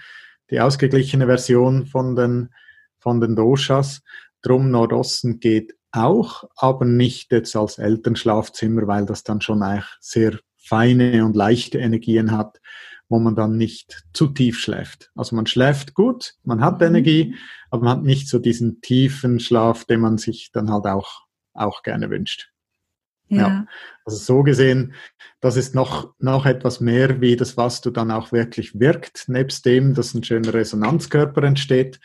die ausgeglichene Version von den, von den Doshas. Drum Nordosten geht auch, aber nicht jetzt als Elternschlafzimmer, weil das dann schon eigentlich sehr feine und leichte Energien hat, wo man dann nicht zu tief schläft. Also man schläft gut, man hat mhm. Energie, aber man hat nicht so diesen tiefen Schlaf, den man sich dann halt auch, auch gerne wünscht. Ja. ja. Also so gesehen, das ist noch, noch etwas mehr wie das, was du dann auch wirklich wirkt, nebst dem, dass ein schöner Resonanzkörper entsteht.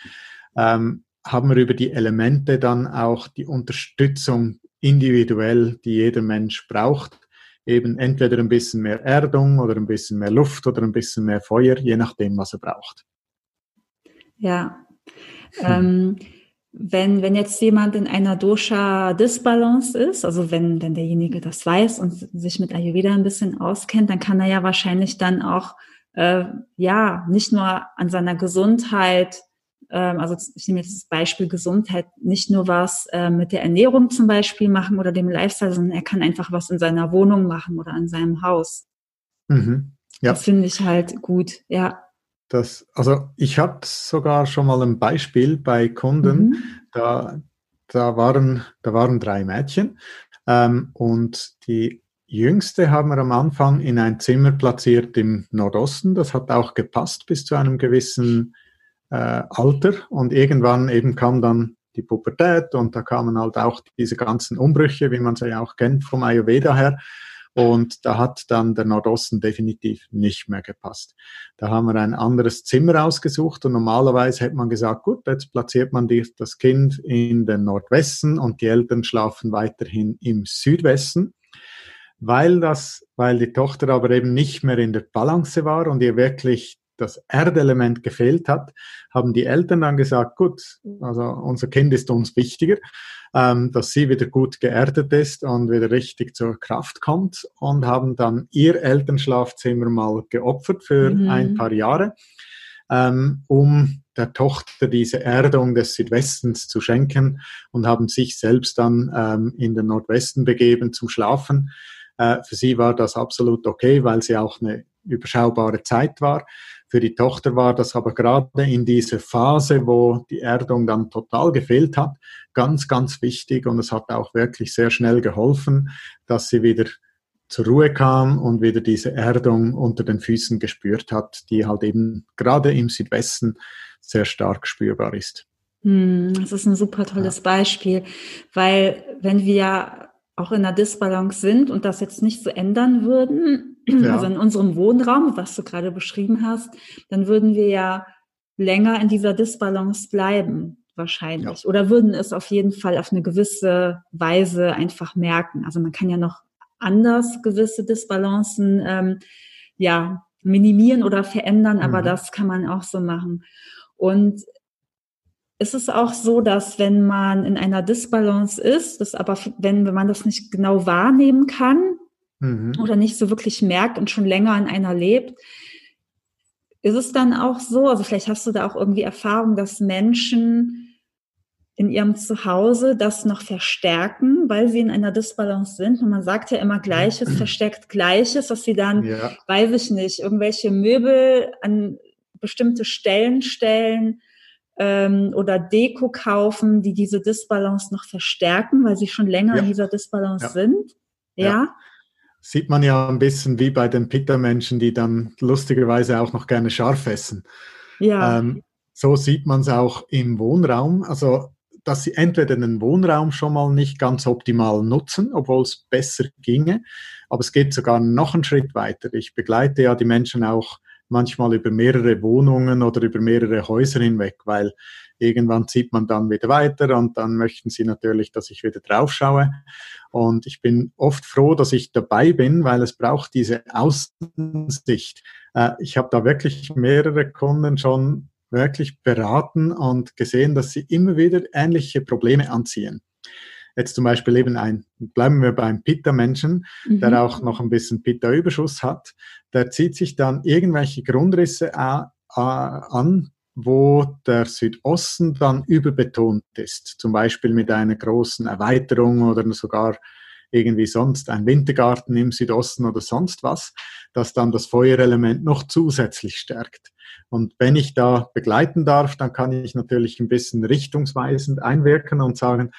Ähm, haben wir über die Elemente dann auch die Unterstützung individuell, die jeder Mensch braucht. Eben entweder ein bisschen mehr Erdung oder ein bisschen mehr Luft oder ein bisschen mehr Feuer, je nachdem, was er braucht. Ja. Hm. Ähm, wenn, wenn jetzt jemand in einer Dosha-Disbalance ist, also wenn, wenn derjenige das weiß und sich mit Ayurveda ein bisschen auskennt, dann kann er ja wahrscheinlich dann auch äh, ja nicht nur an seiner Gesundheit also ich nehme jetzt das Beispiel Gesundheit, nicht nur was äh, mit der Ernährung zum Beispiel machen oder dem Lifestyle, sondern er kann einfach was in seiner Wohnung machen oder in seinem Haus. Mhm. Ja. Das finde ich halt gut, ja. das, also ich habe sogar schon mal ein Beispiel bei Kunden, mhm. da, da, waren, da waren drei Mädchen ähm, und die jüngste haben wir am Anfang in ein Zimmer platziert im Nordosten. Das hat auch gepasst bis zu einem gewissen äh, Alter und irgendwann eben kam dann die Pubertät und da kamen halt auch diese ganzen Umbrüche, wie man sie ja auch kennt vom Ayurveda her. Und da hat dann der Nordosten definitiv nicht mehr gepasst. Da haben wir ein anderes Zimmer ausgesucht und normalerweise hätte man gesagt, gut, jetzt platziert man das Kind in den Nordwesten und die Eltern schlafen weiterhin im Südwesten. Weil das, weil die Tochter aber eben nicht mehr in der Balance war und ihr wirklich das Erdelement gefehlt hat, haben die Eltern dann gesagt, gut, also unser Kind ist uns wichtiger, ähm, dass sie wieder gut geerdet ist und wieder richtig zur Kraft kommt und haben dann ihr Elternschlafzimmer mal geopfert für mhm. ein paar Jahre, ähm, um der Tochter diese Erdung des Südwestens zu schenken und haben sich selbst dann ähm, in den Nordwesten begeben zum Schlafen. Äh, für sie war das absolut okay, weil sie auch eine überschaubare Zeit war. Für die Tochter war das aber gerade in dieser Phase, wo die Erdung dann total gefehlt hat, ganz, ganz wichtig und es hat auch wirklich sehr schnell geholfen, dass sie wieder zur Ruhe kam und wieder diese Erdung unter den Füßen gespürt hat, die halt eben gerade im Südwesten sehr stark spürbar ist. Hm, das ist ein super tolles ja. Beispiel, weil wenn wir auch in einer Disbalance sind und das jetzt nicht so ändern würden, ja. also in unserem Wohnraum, was du gerade beschrieben hast, dann würden wir ja länger in dieser Disbalance bleiben, wahrscheinlich. Ja. Oder würden es auf jeden Fall auf eine gewisse Weise einfach merken. Also man kann ja noch anders gewisse Disbalancen ähm, ja minimieren oder verändern, aber mhm. das kann man auch so machen. Und ist es auch so, dass wenn man in einer Disbalance ist, das aber wenn, wenn man das nicht genau wahrnehmen kann mhm. oder nicht so wirklich merkt und schon länger in einer lebt, ist es dann auch so, also vielleicht hast du da auch irgendwie Erfahrung, dass Menschen in ihrem Zuhause das noch verstärken, weil sie in einer Disbalance sind. Und man sagt ja immer Gleiches verstärkt Gleiches, dass sie dann, ja. weiß ich nicht, irgendwelche Möbel an bestimmte Stellen stellen, ähm, oder Deko kaufen, die diese Disbalance noch verstärken, weil sie schon länger ja. in dieser Disbalance ja. sind. Ja. ja. Sieht man ja ein bisschen wie bei den Pitta-Menschen, die dann lustigerweise auch noch gerne scharf essen. Ja. Ähm, so sieht man es auch im Wohnraum. Also dass sie entweder den Wohnraum schon mal nicht ganz optimal nutzen, obwohl es besser ginge, aber es geht sogar noch einen Schritt weiter. Ich begleite ja die Menschen auch manchmal über mehrere Wohnungen oder über mehrere Häuser hinweg, weil irgendwann zieht man dann wieder weiter und dann möchten sie natürlich, dass ich wieder drauf schaue. Und ich bin oft froh, dass ich dabei bin, weil es braucht diese Außensicht. Äh, ich habe da wirklich mehrere Kunden schon wirklich beraten und gesehen, dass sie immer wieder ähnliche Probleme anziehen jetzt zum Beispiel eben ein, bleiben wir beim Pitta-Menschen, mhm. der auch noch ein bisschen Pitta-Überschuss hat, der zieht sich dann irgendwelche Grundrisse an, wo der Südosten dann überbetont ist, zum Beispiel mit einer großen Erweiterung oder sogar irgendwie sonst ein Wintergarten im Südosten oder sonst was, das dann das Feuerelement noch zusätzlich stärkt. Und wenn ich da begleiten darf, dann kann ich natürlich ein bisschen richtungsweisend einwirken und sagen,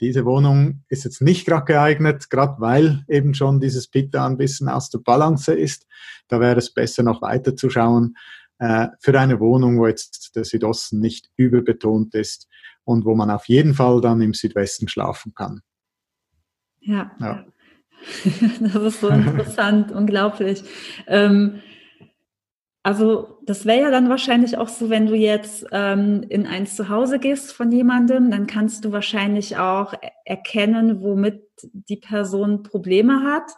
diese Wohnung ist jetzt nicht gerade geeignet, gerade weil eben schon dieses Pitta ein bisschen aus der Balance ist. Da wäre es besser noch weiter zu schauen äh, für eine Wohnung, wo jetzt der Südosten nicht überbetont ist und wo man auf jeden Fall dann im Südwesten schlafen kann. Ja. ja. das ist so interessant, unglaublich. Ähm, also das wäre ja dann wahrscheinlich auch so, wenn du jetzt ähm, in ein Zuhause gehst von jemandem, dann kannst du wahrscheinlich auch erkennen, womit die Person Probleme hat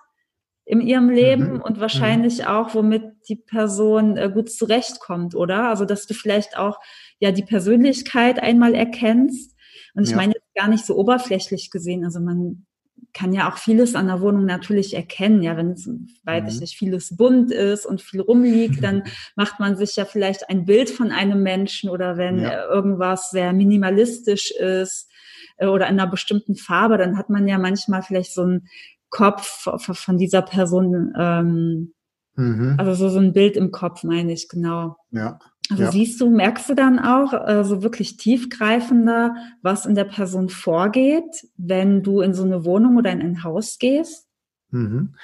in ihrem Leben mhm. und wahrscheinlich mhm. auch, womit die Person äh, gut zurechtkommt, oder? Also dass du vielleicht auch ja die Persönlichkeit einmal erkennst. Und ich ja. meine jetzt gar nicht so oberflächlich gesehen. Also man kann ja auch vieles an der Wohnung natürlich erkennen. Ja, wenn es, weiß mhm. ich nicht, vieles bunt ist und viel rumliegt, dann macht man sich ja vielleicht ein Bild von einem Menschen oder wenn ja. irgendwas sehr minimalistisch ist äh, oder in einer bestimmten Farbe, dann hat man ja manchmal vielleicht so einen Kopf von dieser Person, ähm, mhm. also so, so ein Bild im Kopf, meine ich, genau. Ja. Also ja. siehst du, merkst du dann auch äh, so wirklich tiefgreifender, was in der Person vorgeht, wenn du in so eine Wohnung oder in ein Haus gehst? Mhm.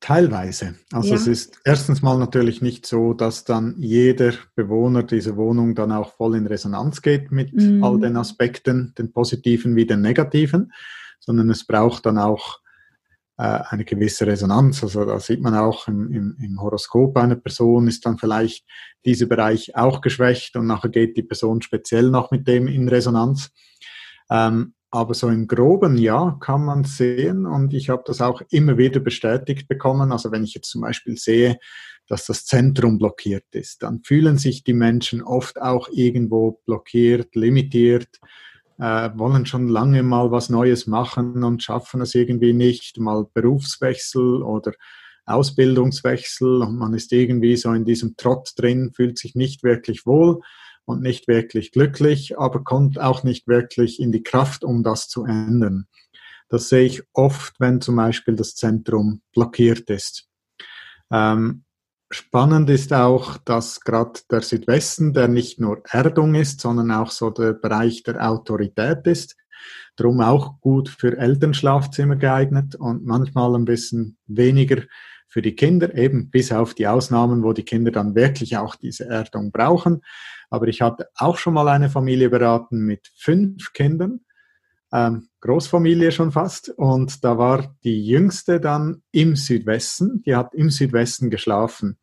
Teilweise. Also ja. es ist erstens mal natürlich nicht so, dass dann jeder Bewohner dieser Wohnung dann auch voll in Resonanz geht mit mhm. all den Aspekten, den positiven wie den negativen, sondern es braucht dann auch eine gewisse Resonanz. Also da sieht man auch im, im, im Horoskop einer Person ist dann vielleicht dieser Bereich auch geschwächt und nachher geht die Person speziell noch mit dem in Resonanz. Ähm, aber so im groben Ja kann man sehen und ich habe das auch immer wieder bestätigt bekommen. Also wenn ich jetzt zum Beispiel sehe, dass das Zentrum blockiert ist, dann fühlen sich die Menschen oft auch irgendwo blockiert, limitiert, äh, wollen schon lange mal was Neues machen und schaffen es irgendwie nicht, mal Berufswechsel oder Ausbildungswechsel und man ist irgendwie so in diesem Trott drin, fühlt sich nicht wirklich wohl und nicht wirklich glücklich, aber kommt auch nicht wirklich in die Kraft, um das zu ändern. Das sehe ich oft, wenn zum Beispiel das Zentrum blockiert ist. Ähm, spannend ist auch, dass gerade der Südwesten, der nicht nur Erdung ist, sondern auch so der Bereich der Autorität ist, darum auch gut für Elternschlafzimmer geeignet und manchmal ein bisschen weniger für die Kinder, eben bis auf die Ausnahmen, wo die Kinder dann wirklich auch diese Erdung brauchen. Aber ich hatte auch schon mal eine Familie beraten mit fünf Kindern, ähm, Großfamilie schon fast. Und da war die jüngste dann im Südwesten, die hat im Südwesten geschlafen.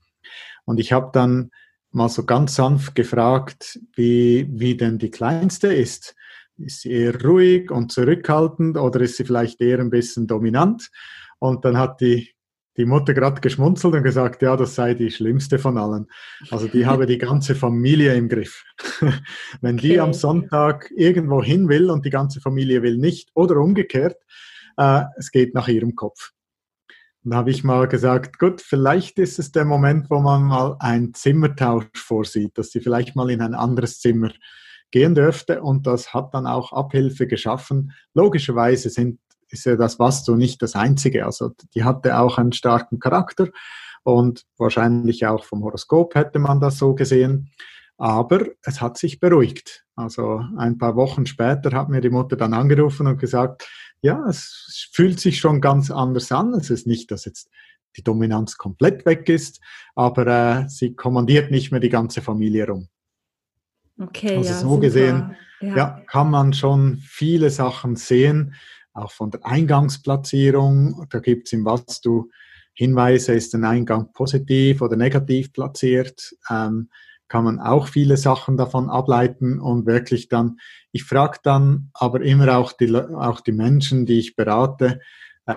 Und ich habe dann mal so ganz sanft gefragt, wie, wie denn die kleinste ist. Ist sie eher ruhig und zurückhaltend oder ist sie vielleicht eher ein bisschen dominant? Und dann hat die die Mutter gerade geschmunzelt und gesagt, ja, das sei die schlimmste von allen. Also die habe die ganze Familie im Griff. Wenn okay. die am Sonntag irgendwo hin will und die ganze Familie will nicht oder umgekehrt, äh, es geht nach ihrem Kopf. Und da habe ich mal gesagt, gut, vielleicht ist es der Moment, wo man mal einen Zimmertausch vorsieht, dass sie vielleicht mal in ein anderes Zimmer gehen dürfte und das hat dann auch Abhilfe geschaffen. Logischerweise sind ist ja das Vasto nicht das einzige. Also die hatte auch einen starken Charakter und wahrscheinlich auch vom Horoskop hätte man das so gesehen. Aber es hat sich beruhigt. Also ein paar Wochen später hat mir die Mutter dann angerufen und gesagt, ja, es fühlt sich schon ganz anders an. Es ist nicht, dass jetzt die Dominanz komplett weg ist, aber äh, sie kommandiert nicht mehr die ganze Familie rum. Okay, also ja, so super. gesehen, ja. ja. kann man schon viele Sachen sehen, auch von der Eingangsplatzierung. Da gibt es im Vastu Hinweise, ist ein Eingang positiv oder negativ platziert. Ähm, kann man auch viele Sachen davon ableiten und wirklich dann, ich frage dann aber immer auch die, auch die Menschen, die ich berate,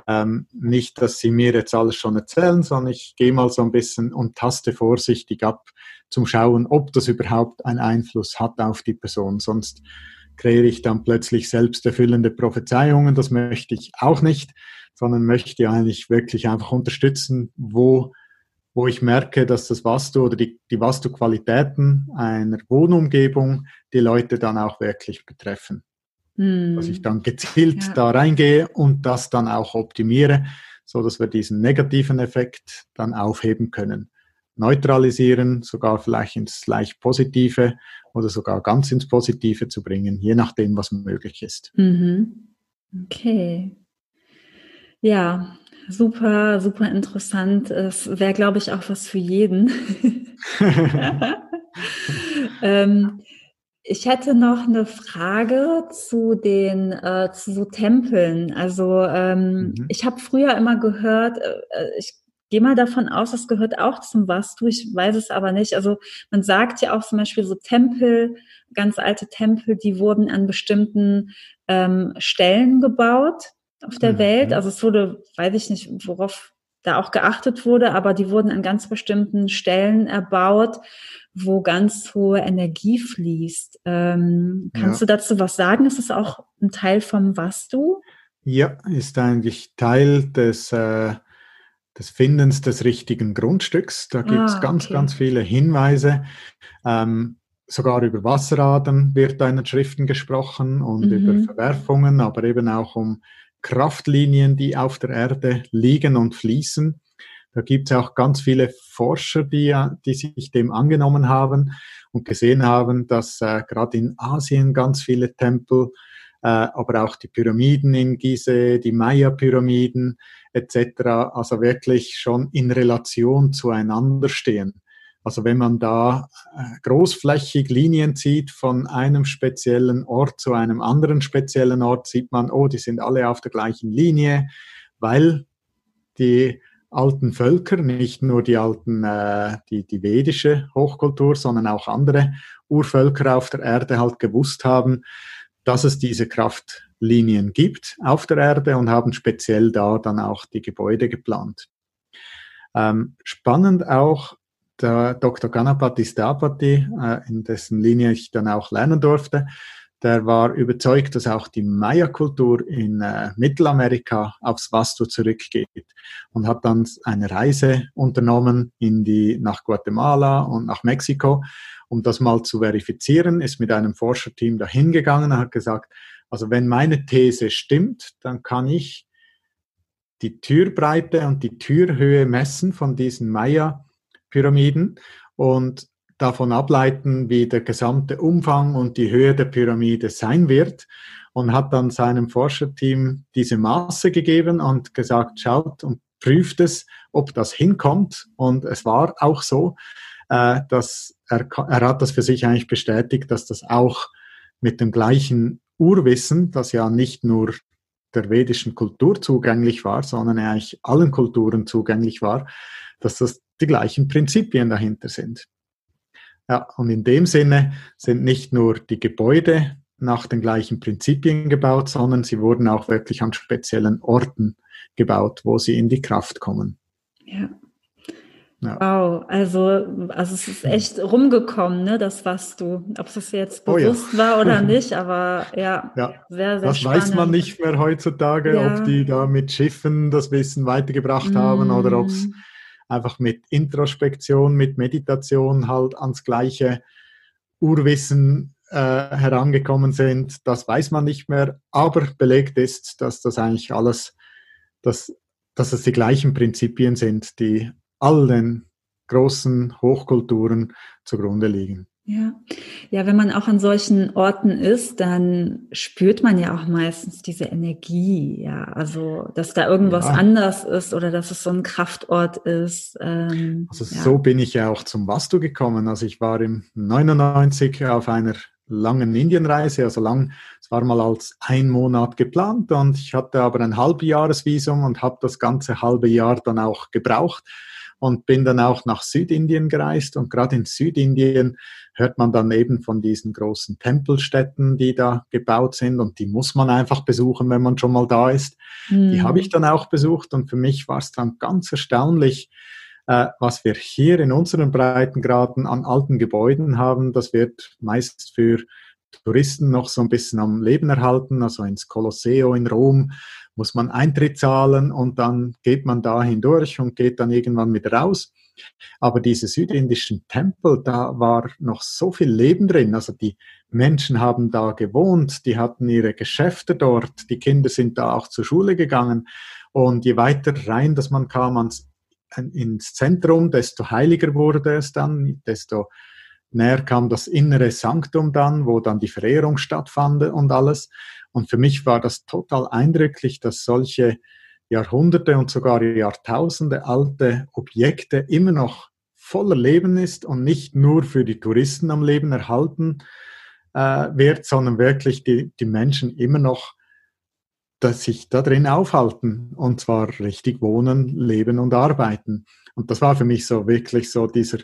ähm, nicht, dass sie mir jetzt alles schon erzählen, sondern ich gehe mal so ein bisschen und taste vorsichtig ab, zum Schauen, ob das überhaupt einen Einfluss hat auf die Person. Sonst kreiere ich dann plötzlich selbsterfüllende Prophezeiungen. Das möchte ich auch nicht, sondern möchte eigentlich wirklich einfach unterstützen, wo, wo ich merke, dass das Vastu oder die, die Vastu-Qualitäten einer Wohnumgebung die Leute dann auch wirklich betreffen. Hm. Dass ich dann gezielt ja. da reingehe und das dann auch optimiere, so dass wir diesen negativen Effekt dann aufheben können neutralisieren, sogar vielleicht ins leicht Positive oder sogar ganz ins Positive zu bringen, je nachdem, was möglich ist. Mhm. Okay. Ja, super, super interessant. Es wäre, glaube ich, auch was für jeden. ähm, ich hätte noch eine Frage zu den äh, zu so Tempeln. Also ähm, mhm. ich habe früher immer gehört, äh, äh ich gehe mal davon aus, das gehört auch zum Vastu. Ich weiß es aber nicht. Also man sagt ja auch zum Beispiel so Tempel, ganz alte Tempel, die wurden an bestimmten ähm, Stellen gebaut auf der mhm. Welt. Also es wurde, weiß ich nicht, worauf da auch geachtet wurde, aber die wurden an ganz bestimmten Stellen erbaut, wo ganz hohe Energie fließt. Ähm, kannst ja. du dazu was sagen? Ist es auch ein Teil vom Vastu? Ja, ist eigentlich Teil des äh, des Findens des richtigen Grundstücks. Da gibt es ah, ganz, okay. ganz viele Hinweise. Ähm, sogar über Wasseradern wird da in den Schriften gesprochen und mhm. über Verwerfungen, aber eben auch um Kraftlinien, die auf der Erde liegen und fließen. Da gibt es auch ganz viele Forscher, die, die sich dem angenommen haben und gesehen haben, dass äh, gerade in Asien ganz viele Tempel, äh, aber auch die Pyramiden in Gizeh, die Maya-Pyramiden etc., also wirklich schon in Relation zueinander stehen. Also wenn man da äh, großflächig Linien zieht von einem speziellen Ort zu einem anderen speziellen Ort, sieht man, oh, die sind alle auf der gleichen Linie, weil die alten Völker, nicht nur die alten, äh, die, die vedische Hochkultur, sondern auch andere Urvölker auf der Erde halt gewusst haben, dass es diese Kraftlinien gibt auf der Erde und haben speziell da dann auch die Gebäude geplant. Ähm, spannend auch, der Dr. Ganapati Stapati, äh, in dessen Linie ich dann auch lernen durfte, der war überzeugt, dass auch die Maya-Kultur in äh, Mittelamerika aufs Vastu zurückgeht und hat dann eine Reise unternommen in die, nach Guatemala und nach Mexiko, um das mal zu verifizieren, ist mit einem Forscherteam dahin gegangen und hat gesagt, also wenn meine These stimmt, dann kann ich die Türbreite und die Türhöhe messen von diesen Maya Pyramiden und davon ableiten, wie der gesamte Umfang und die Höhe der Pyramide sein wird und hat dann seinem Forscherteam diese Maße gegeben und gesagt, schaut und prüft es, ob das hinkommt. Und es war auch so, äh, dass er, er hat das für sich eigentlich bestätigt, dass das auch mit dem gleichen Urwissen, das ja nicht nur der vedischen Kultur zugänglich war, sondern eigentlich allen Kulturen zugänglich war, dass das die gleichen Prinzipien dahinter sind. Ja, und in dem Sinne sind nicht nur die Gebäude nach den gleichen Prinzipien gebaut, sondern sie wurden auch wirklich an speziellen Orten gebaut, wo sie in die Kraft kommen. Ja. Ja. Wow, also, also es ist echt rumgekommen, ne, das was du, ob es jetzt bewusst oh ja. war oder nicht, aber ja, ja. sehr, sehr Das spannend. weiß man nicht mehr heutzutage, ja. ob die da mit Schiffen das Wissen weitergebracht mm. haben oder ob es einfach mit Introspektion, mit Meditation halt ans gleiche Urwissen äh, herangekommen sind. Das weiß man nicht mehr, aber belegt ist, dass das eigentlich alles, dass, dass es die gleichen Prinzipien sind, die allen großen Hochkulturen zugrunde liegen. Ja. ja, wenn man auch an solchen Orten ist, dann spürt man ja auch meistens diese Energie, ja, also dass da irgendwas ja. anders ist oder dass es so ein Kraftort ist. Ähm, also ja. so bin ich ja auch zum Vastu gekommen. Also ich war im 99 auf einer langen Indienreise, also lang, es war mal als ein Monat geplant und ich hatte aber ein Halbjahresvisum und habe das ganze halbe Jahr dann auch gebraucht und bin dann auch nach Südindien gereist und gerade in Südindien hört man dann eben von diesen großen Tempelstätten, die da gebaut sind und die muss man einfach besuchen, wenn man schon mal da ist. Mhm. Die habe ich dann auch besucht und für mich war es dann ganz erstaunlich, äh, was wir hier in unseren Breitengraden an alten Gebäuden haben. Das wird meist für Touristen noch so ein bisschen am Leben erhalten, also ins Colosseo in Rom muss man Eintritt zahlen und dann geht man da hindurch und geht dann irgendwann wieder raus. Aber diese südindischen Tempel, da war noch so viel Leben drin. Also die Menschen haben da gewohnt, die hatten ihre Geschäfte dort, die Kinder sind da auch zur Schule gegangen. Und je weiter rein, dass man kam ans, ins Zentrum, desto heiliger wurde es dann, desto näher kam das innere Sanktum dann, wo dann die Verehrung stattfand und alles. Und für mich war das total eindrücklich, dass solche Jahrhunderte und sogar Jahrtausende alte Objekte immer noch voller Leben ist und nicht nur für die Touristen am Leben erhalten äh, wird, sondern wirklich die, die Menschen immer noch dass sich da drin aufhalten und zwar richtig wohnen, leben und arbeiten. Und das war für mich so wirklich so dieser,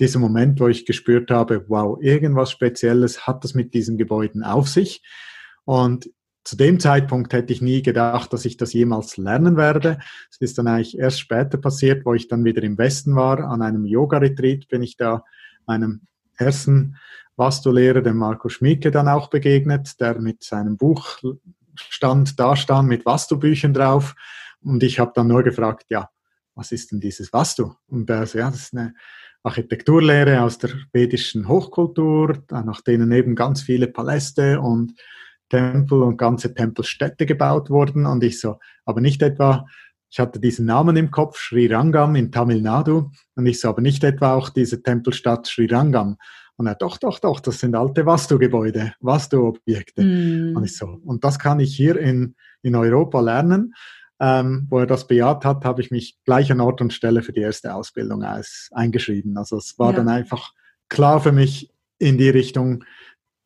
dieser Moment, wo ich gespürt habe, wow, irgendwas Spezielles hat das mit diesen Gebäuden auf sich. Und zu dem Zeitpunkt hätte ich nie gedacht, dass ich das jemals lernen werde. Es ist dann eigentlich erst später passiert, wo ich dann wieder im Westen war. An einem Yoga-Retreat bin ich da meinem ersten Vastu-Lehrer, dem Marco Schmieke, dann auch begegnet, der mit seinem Buch stand, da stand mit Vastu-Büchern drauf. Und ich habe dann nur gefragt, ja, was ist denn dieses Vastu? Und er so, ja, das ist eine Architekturlehre aus der vedischen Hochkultur, nach denen eben ganz viele Paläste und Tempel und ganze Tempelstädte gebaut wurden. Und ich so, aber nicht etwa ich hatte diesen Namen im Kopf, Sri Rangam in Tamil Nadu. Und ich so, aber nicht etwa auch diese Tempelstadt Sri Rangam. Und er, doch, doch, doch, das sind alte Vastu-Gebäude, Vastu-Objekte. Mm. Und ich so, und das kann ich hier in, in Europa lernen. Ähm, wo er das bejaht hat, habe ich mich gleich an Ort und Stelle für die erste Ausbildung als, eingeschrieben. Also es war ja. dann einfach klar für mich in die Richtung,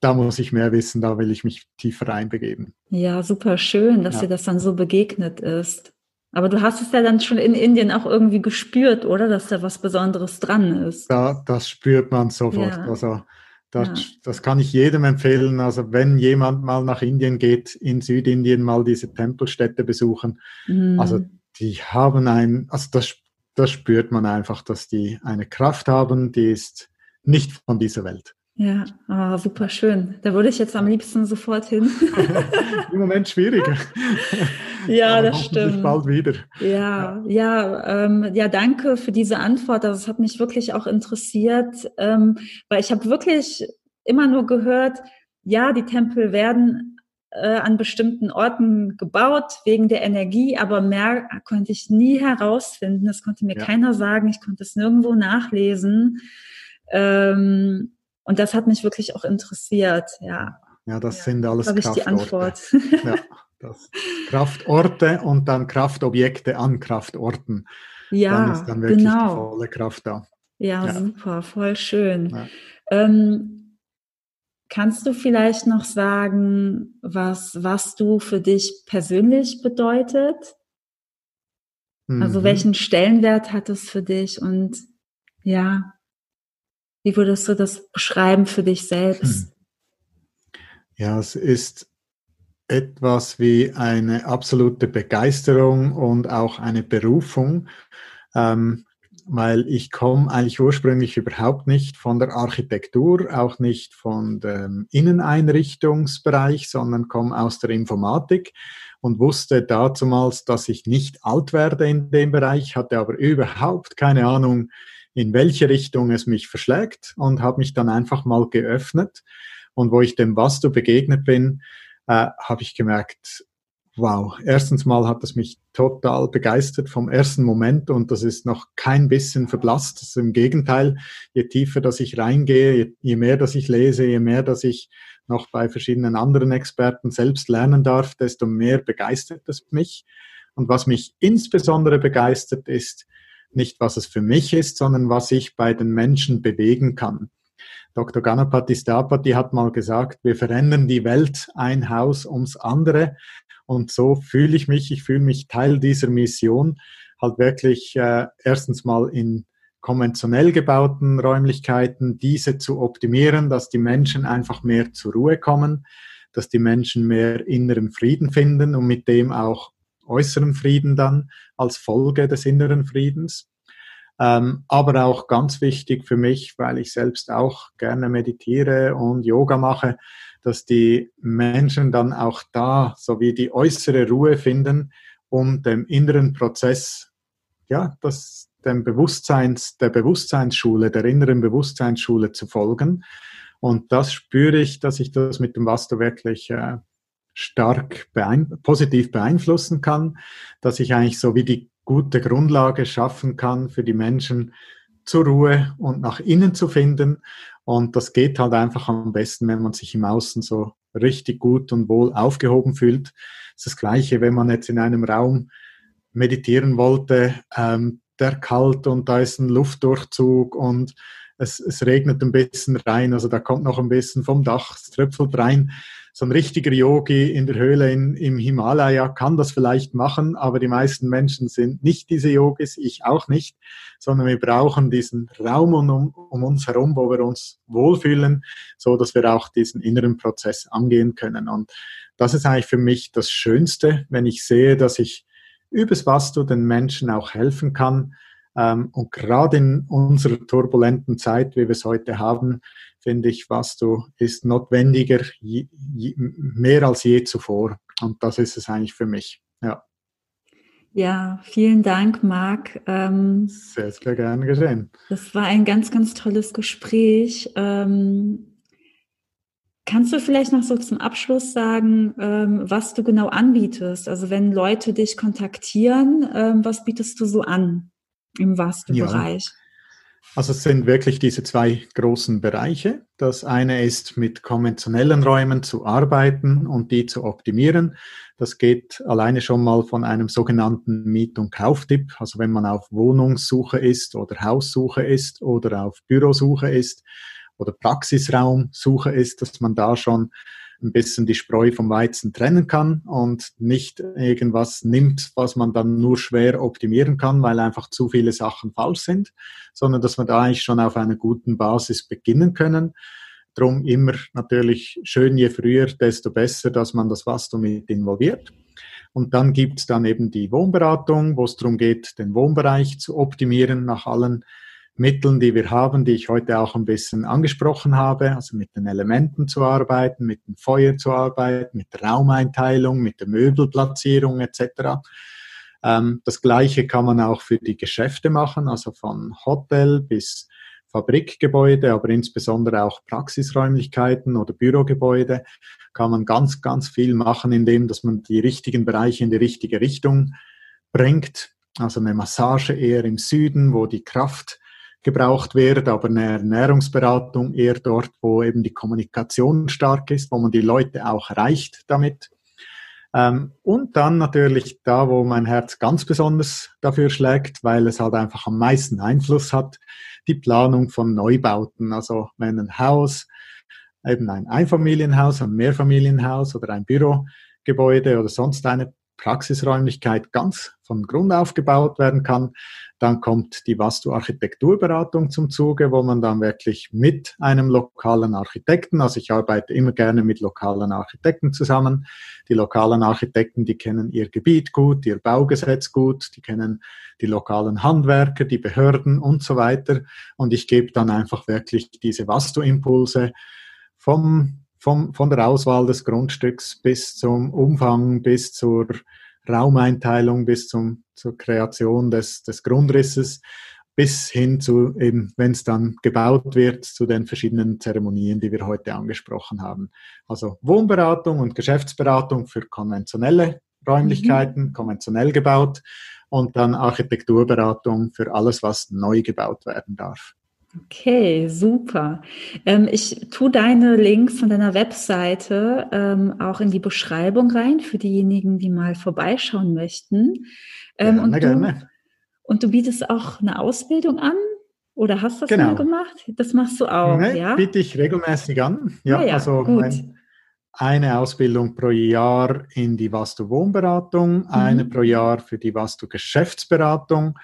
da muss ich mehr wissen, da will ich mich tiefer reinbegeben. Ja, super schön, dass ja. dir das dann so begegnet ist. Aber du hast es ja dann schon in Indien auch irgendwie gespürt, oder? Dass da was Besonderes dran ist. Da, das spürt man sofort. Ja. Also das, ja. das kann ich jedem empfehlen. Also wenn jemand mal nach Indien geht, in Südindien mal diese Tempelstädte besuchen. Mhm. Also die haben ein, also das, das spürt man einfach, dass die eine Kraft haben, die ist nicht von dieser Welt. Ja, oh, super schön. Da würde ich jetzt am liebsten sofort hin. Im Moment schwieriger. Ja, Aber das stimmt. bald wieder. Ja, ja, ja, ähm, ja, danke für diese Antwort. Das hat mich wirklich auch interessiert, ähm, weil ich habe wirklich immer nur gehört, ja, die Tempel werden äh, an bestimmten Orten gebaut wegen der Energie, aber mehr konnte ich nie herausfinden. Das konnte mir ja. keiner sagen. Ich konnte es nirgendwo nachlesen. Ähm, und das hat mich wirklich auch interessiert, ja. Ja, das ja, sind alles Kraftorte. ich die Antwort. Ja, das Kraftorte und dann Kraftobjekte an Kraftorten. Ja, dann ist dann wirklich genau. die volle Kraft da. Ja, ja. super, voll schön. Ja. Ähm, kannst du vielleicht noch sagen, was, was du für dich persönlich bedeutet? Also mhm. Also welchen Stellenwert hat es für dich und ja, wie würdest du das beschreiben für dich selbst? Hm. Ja, es ist etwas wie eine absolute Begeisterung und auch eine Berufung, ähm, weil ich komme eigentlich ursprünglich überhaupt nicht von der Architektur, auch nicht von dem Inneneinrichtungsbereich, sondern komme aus der Informatik und wusste dazumals, dass ich nicht alt werde in dem Bereich, hatte aber überhaupt keine Ahnung, in welche Richtung es mich verschlägt und habe mich dann einfach mal geöffnet. Und wo ich dem Vastu begegnet bin, äh, habe ich gemerkt, wow, erstens mal hat es mich total begeistert vom ersten Moment und das ist noch kein bisschen verblasst. Das ist Im Gegenteil, je tiefer dass ich reingehe, je, je mehr dass ich lese, je mehr dass ich noch bei verschiedenen anderen Experten selbst lernen darf, desto mehr begeistert es mich. Und was mich insbesondere begeistert ist, nicht was es für mich ist, sondern was ich bei den Menschen bewegen kann. Dr. Ganapati Stapati hat mal gesagt, wir verändern die Welt ein Haus ums andere. Und so fühle ich mich, ich fühle mich Teil dieser Mission, halt wirklich äh, erstens mal in konventionell gebauten Räumlichkeiten, diese zu optimieren, dass die Menschen einfach mehr zur Ruhe kommen, dass die Menschen mehr inneren Frieden finden und mit dem auch äußeren Frieden dann als Folge des inneren Friedens. Ähm, aber auch ganz wichtig für mich, weil ich selbst auch gerne meditiere und Yoga mache, dass die Menschen dann auch da sowie die äußere Ruhe finden, um dem inneren Prozess, ja, das, dem Bewusstseins, der Bewusstseinsschule, der inneren Bewusstseinsschule zu folgen. Und das spüre ich, dass ich das mit dem Vastu wirklich äh, stark beein positiv beeinflussen kann, dass ich eigentlich so wie die gute Grundlage schaffen kann für die Menschen zur Ruhe und nach innen zu finden. Und das geht halt einfach am besten, wenn man sich im Außen so richtig gut und wohl aufgehoben fühlt. Das ist das Gleiche, wenn man jetzt in einem Raum meditieren wollte, ähm, der kalt und da ist ein Luftdurchzug und es, es regnet ein bisschen rein, also da kommt noch ein bisschen vom Dach, es tröpfelt rein so ein richtiger Yogi in der Höhle in, im Himalaya kann das vielleicht machen, aber die meisten Menschen sind nicht diese Yogis, ich auch nicht, sondern wir brauchen diesen Raum um, um uns herum, wo wir uns wohlfühlen, so dass wir auch diesen inneren Prozess angehen können. Und das ist eigentlich für mich das Schönste, wenn ich sehe, dass ich übers Vastu den Menschen auch helfen kann. Ähm, und gerade in unserer turbulenten Zeit, wie wir es heute haben, finde ich, was du ist notwendiger, je, je, mehr als je zuvor. Und das ist es eigentlich für mich. Ja. Ja, vielen Dank, Marc. Ähm, sehr, sehr gerne geschehen. Das war ein ganz, ganz tolles Gespräch. Ähm, Kannst du vielleicht noch so zum Abschluss sagen, ähm, was du genau anbietest? Also wenn Leute dich kontaktieren, ähm, was bietest du so an im Vastu-Bereich? Ja. Also es sind wirklich diese zwei großen Bereiche. Das eine ist mit konventionellen Räumen zu arbeiten und die zu optimieren. Das geht alleine schon mal von einem sogenannten Miet- und Kauftipp. Also wenn man auf Wohnungssuche ist oder Haussuche ist oder auf Bürosuche ist oder Praxisraumsuche ist, dass man da schon ein bisschen die Spreu vom Weizen trennen kann und nicht irgendwas nimmt, was man dann nur schwer optimieren kann, weil einfach zu viele Sachen falsch sind, sondern dass wir da eigentlich schon auf einer guten Basis beginnen können. Drum immer natürlich schön, je früher, desto besser, dass man das was damit involviert. Und dann gibt's dann eben die Wohnberatung, wo es darum geht, den Wohnbereich zu optimieren nach allen Mitteln, die wir haben, die ich heute auch ein bisschen angesprochen habe, also mit den Elementen zu arbeiten, mit dem Feuer zu arbeiten, mit der Raumeinteilung, mit der Möbelplatzierung etc. Ähm, das Gleiche kann man auch für die Geschäfte machen, also von Hotel bis Fabrikgebäude, aber insbesondere auch Praxisräumlichkeiten oder Bürogebäude kann man ganz, ganz viel machen, indem dass man die richtigen Bereiche in die richtige Richtung bringt. Also eine Massage eher im Süden, wo die Kraft gebraucht wird, aber eine Ernährungsberatung eher dort, wo eben die Kommunikation stark ist, wo man die Leute auch erreicht damit. Ähm, und dann natürlich da, wo mein Herz ganz besonders dafür schlägt, weil es halt einfach am meisten Einfluss hat, die Planung von Neubauten. Also wenn ein Haus, eben ein Einfamilienhaus, ein Mehrfamilienhaus oder ein Bürogebäude oder sonst eine Praxisräumlichkeit ganz von Grund auf gebaut werden kann. Dann kommt die Vastu-Architekturberatung zum Zuge, wo man dann wirklich mit einem lokalen Architekten, also ich arbeite immer gerne mit lokalen Architekten zusammen. Die lokalen Architekten, die kennen ihr Gebiet gut, ihr Baugesetz gut, die kennen die lokalen Handwerker, die Behörden und so weiter. Und ich gebe dann einfach wirklich diese Vastu-Impulse vom vom, von der Auswahl des Grundstücks bis zum Umfang, bis zur Raumeinteilung, bis zum, zur Kreation des, des Grundrisses, bis hin zu eben, wenn es dann gebaut wird, zu den verschiedenen Zeremonien, die wir heute angesprochen haben. Also Wohnberatung und Geschäftsberatung für konventionelle Räumlichkeiten, mhm. konventionell gebaut und dann Architekturberatung für alles, was neu gebaut werden darf. Okay, super. Ähm, ich tue deine Links von deiner Webseite ähm, auch in die Beschreibung rein für diejenigen, die mal vorbeischauen möchten. Ähm, gerne, und, du, gerne. und du bietest auch eine Ausbildung an? Oder hast du das genau. mal gemacht? Das machst du auch, nee, ja? biete ich regelmäßig an. Ja, ah ja also mein, eine Ausbildung pro Jahr in die Vastu-Wohnberatung, mhm. eine pro Jahr für die Vastu-Geschäftsberatung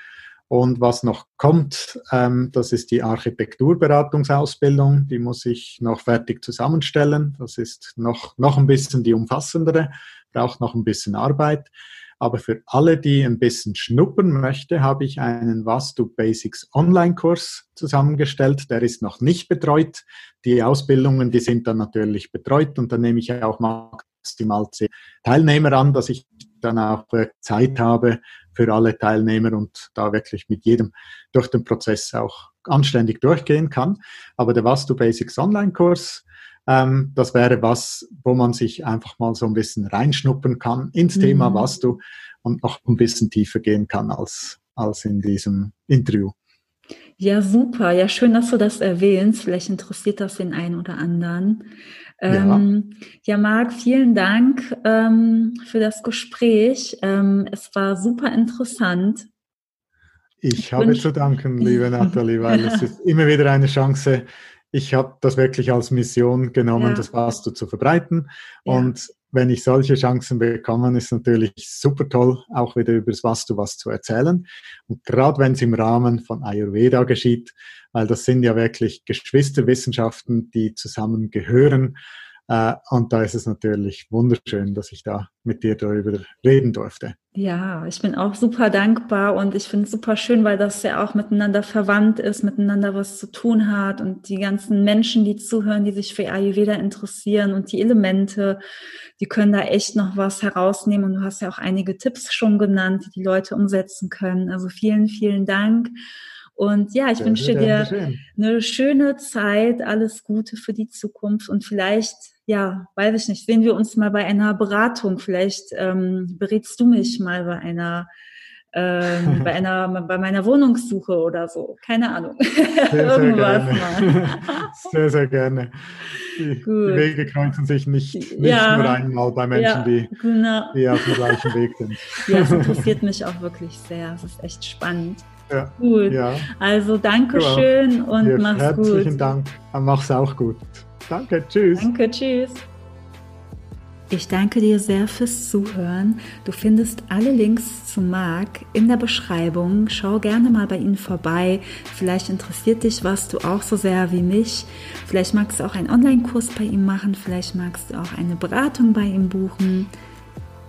und was noch kommt, ähm, das ist die Architekturberatungsausbildung. Die muss ich noch fertig zusammenstellen. Das ist noch, noch ein bisschen die umfassendere, braucht noch ein bisschen Arbeit. Aber für alle, die ein bisschen schnuppern möchte, habe ich einen Vastu Basics Online-Kurs zusammengestellt. Der ist noch nicht betreut. Die Ausbildungen, die sind dann natürlich betreut und dann nehme ich auch maximal zehn Teilnehmer an, dass ich dann auch Zeit habe, für alle Teilnehmer und da wirklich mit jedem durch den Prozess auch anständig durchgehen kann. Aber der Was to Basics Online-Kurs, ähm, das wäre was, wo man sich einfach mal so ein bisschen reinschnuppern kann ins mhm. Thema Was du und noch ein bisschen tiefer gehen kann als, als in diesem Interview. Ja, super. Ja, schön, dass du das erwähnst. Vielleicht interessiert das den einen oder anderen. Ähm, ja. ja, Marc, vielen Dank ähm, für das Gespräch. Ähm, es war super interessant. Ich, ich habe zu danken, liebe Nathalie, weil es ist immer wieder eine Chance. Ich habe das wirklich als Mission genommen, ja. das Vastu zu verbreiten. Ja. Und wenn ich solche Chancen bekomme, ist natürlich super toll, auch wieder über das Vastu was zu erzählen. Und gerade wenn es im Rahmen von Ayurveda geschieht, weil das sind ja wirklich Geschwisterwissenschaften, die zusammengehören. Äh, und da ist es natürlich wunderschön, dass ich da mit dir darüber reden durfte. Ja, ich bin auch super dankbar und ich finde es super schön, weil das ja auch miteinander verwandt ist, miteinander was zu tun hat und die ganzen Menschen, die zuhören, die sich für Ayurveda interessieren und die Elemente, die können da echt noch was herausnehmen und du hast ja auch einige Tipps schon genannt, die die Leute umsetzen können. Also vielen, vielen Dank. Und ja, ich wünsche dir eine schöne Zeit, alles Gute für die Zukunft und vielleicht ja, weiß ich nicht, sehen wir uns mal bei einer Beratung. Vielleicht ähm, berätst du mich mal bei einer ähm, bei einer bei meiner Wohnungssuche oder so. Keine Ahnung. Sehr, Irgendwas sehr gerne. mal. sehr, sehr gerne. Die, die, Wege kreuzen sich nicht, nicht ja, nur einmal bei Menschen, ja, die, genau. die auf dem gleichen Weg sind. Ja, es interessiert mich auch wirklich sehr. Es ist echt spannend. Ja, gut. Ja. Also danke genau. schön und ja, mach's herzlichen gut. Herzlichen Dank. Mach's auch gut. Danke, tschüss. Danke, tschüss. Ich danke dir sehr fürs Zuhören. Du findest alle Links zu Marc in der Beschreibung. Schau gerne mal bei ihm vorbei. Vielleicht interessiert dich was du auch so sehr wie mich. Vielleicht magst du auch einen Online-Kurs bei ihm machen. Vielleicht magst du auch eine Beratung bei ihm buchen.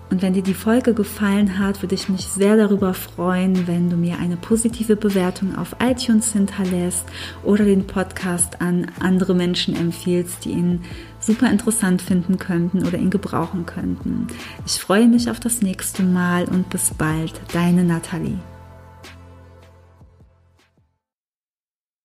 Und wenn dir die Folge gefallen hat, würde ich mich sehr darüber freuen, wenn du mir eine positive Bewertung auf iTunes hinterlässt oder den Podcast an andere Menschen empfiehlst, die ihn super interessant finden könnten oder ihn gebrauchen könnten. Ich freue mich auf das nächste Mal und bis bald, deine Nathalie.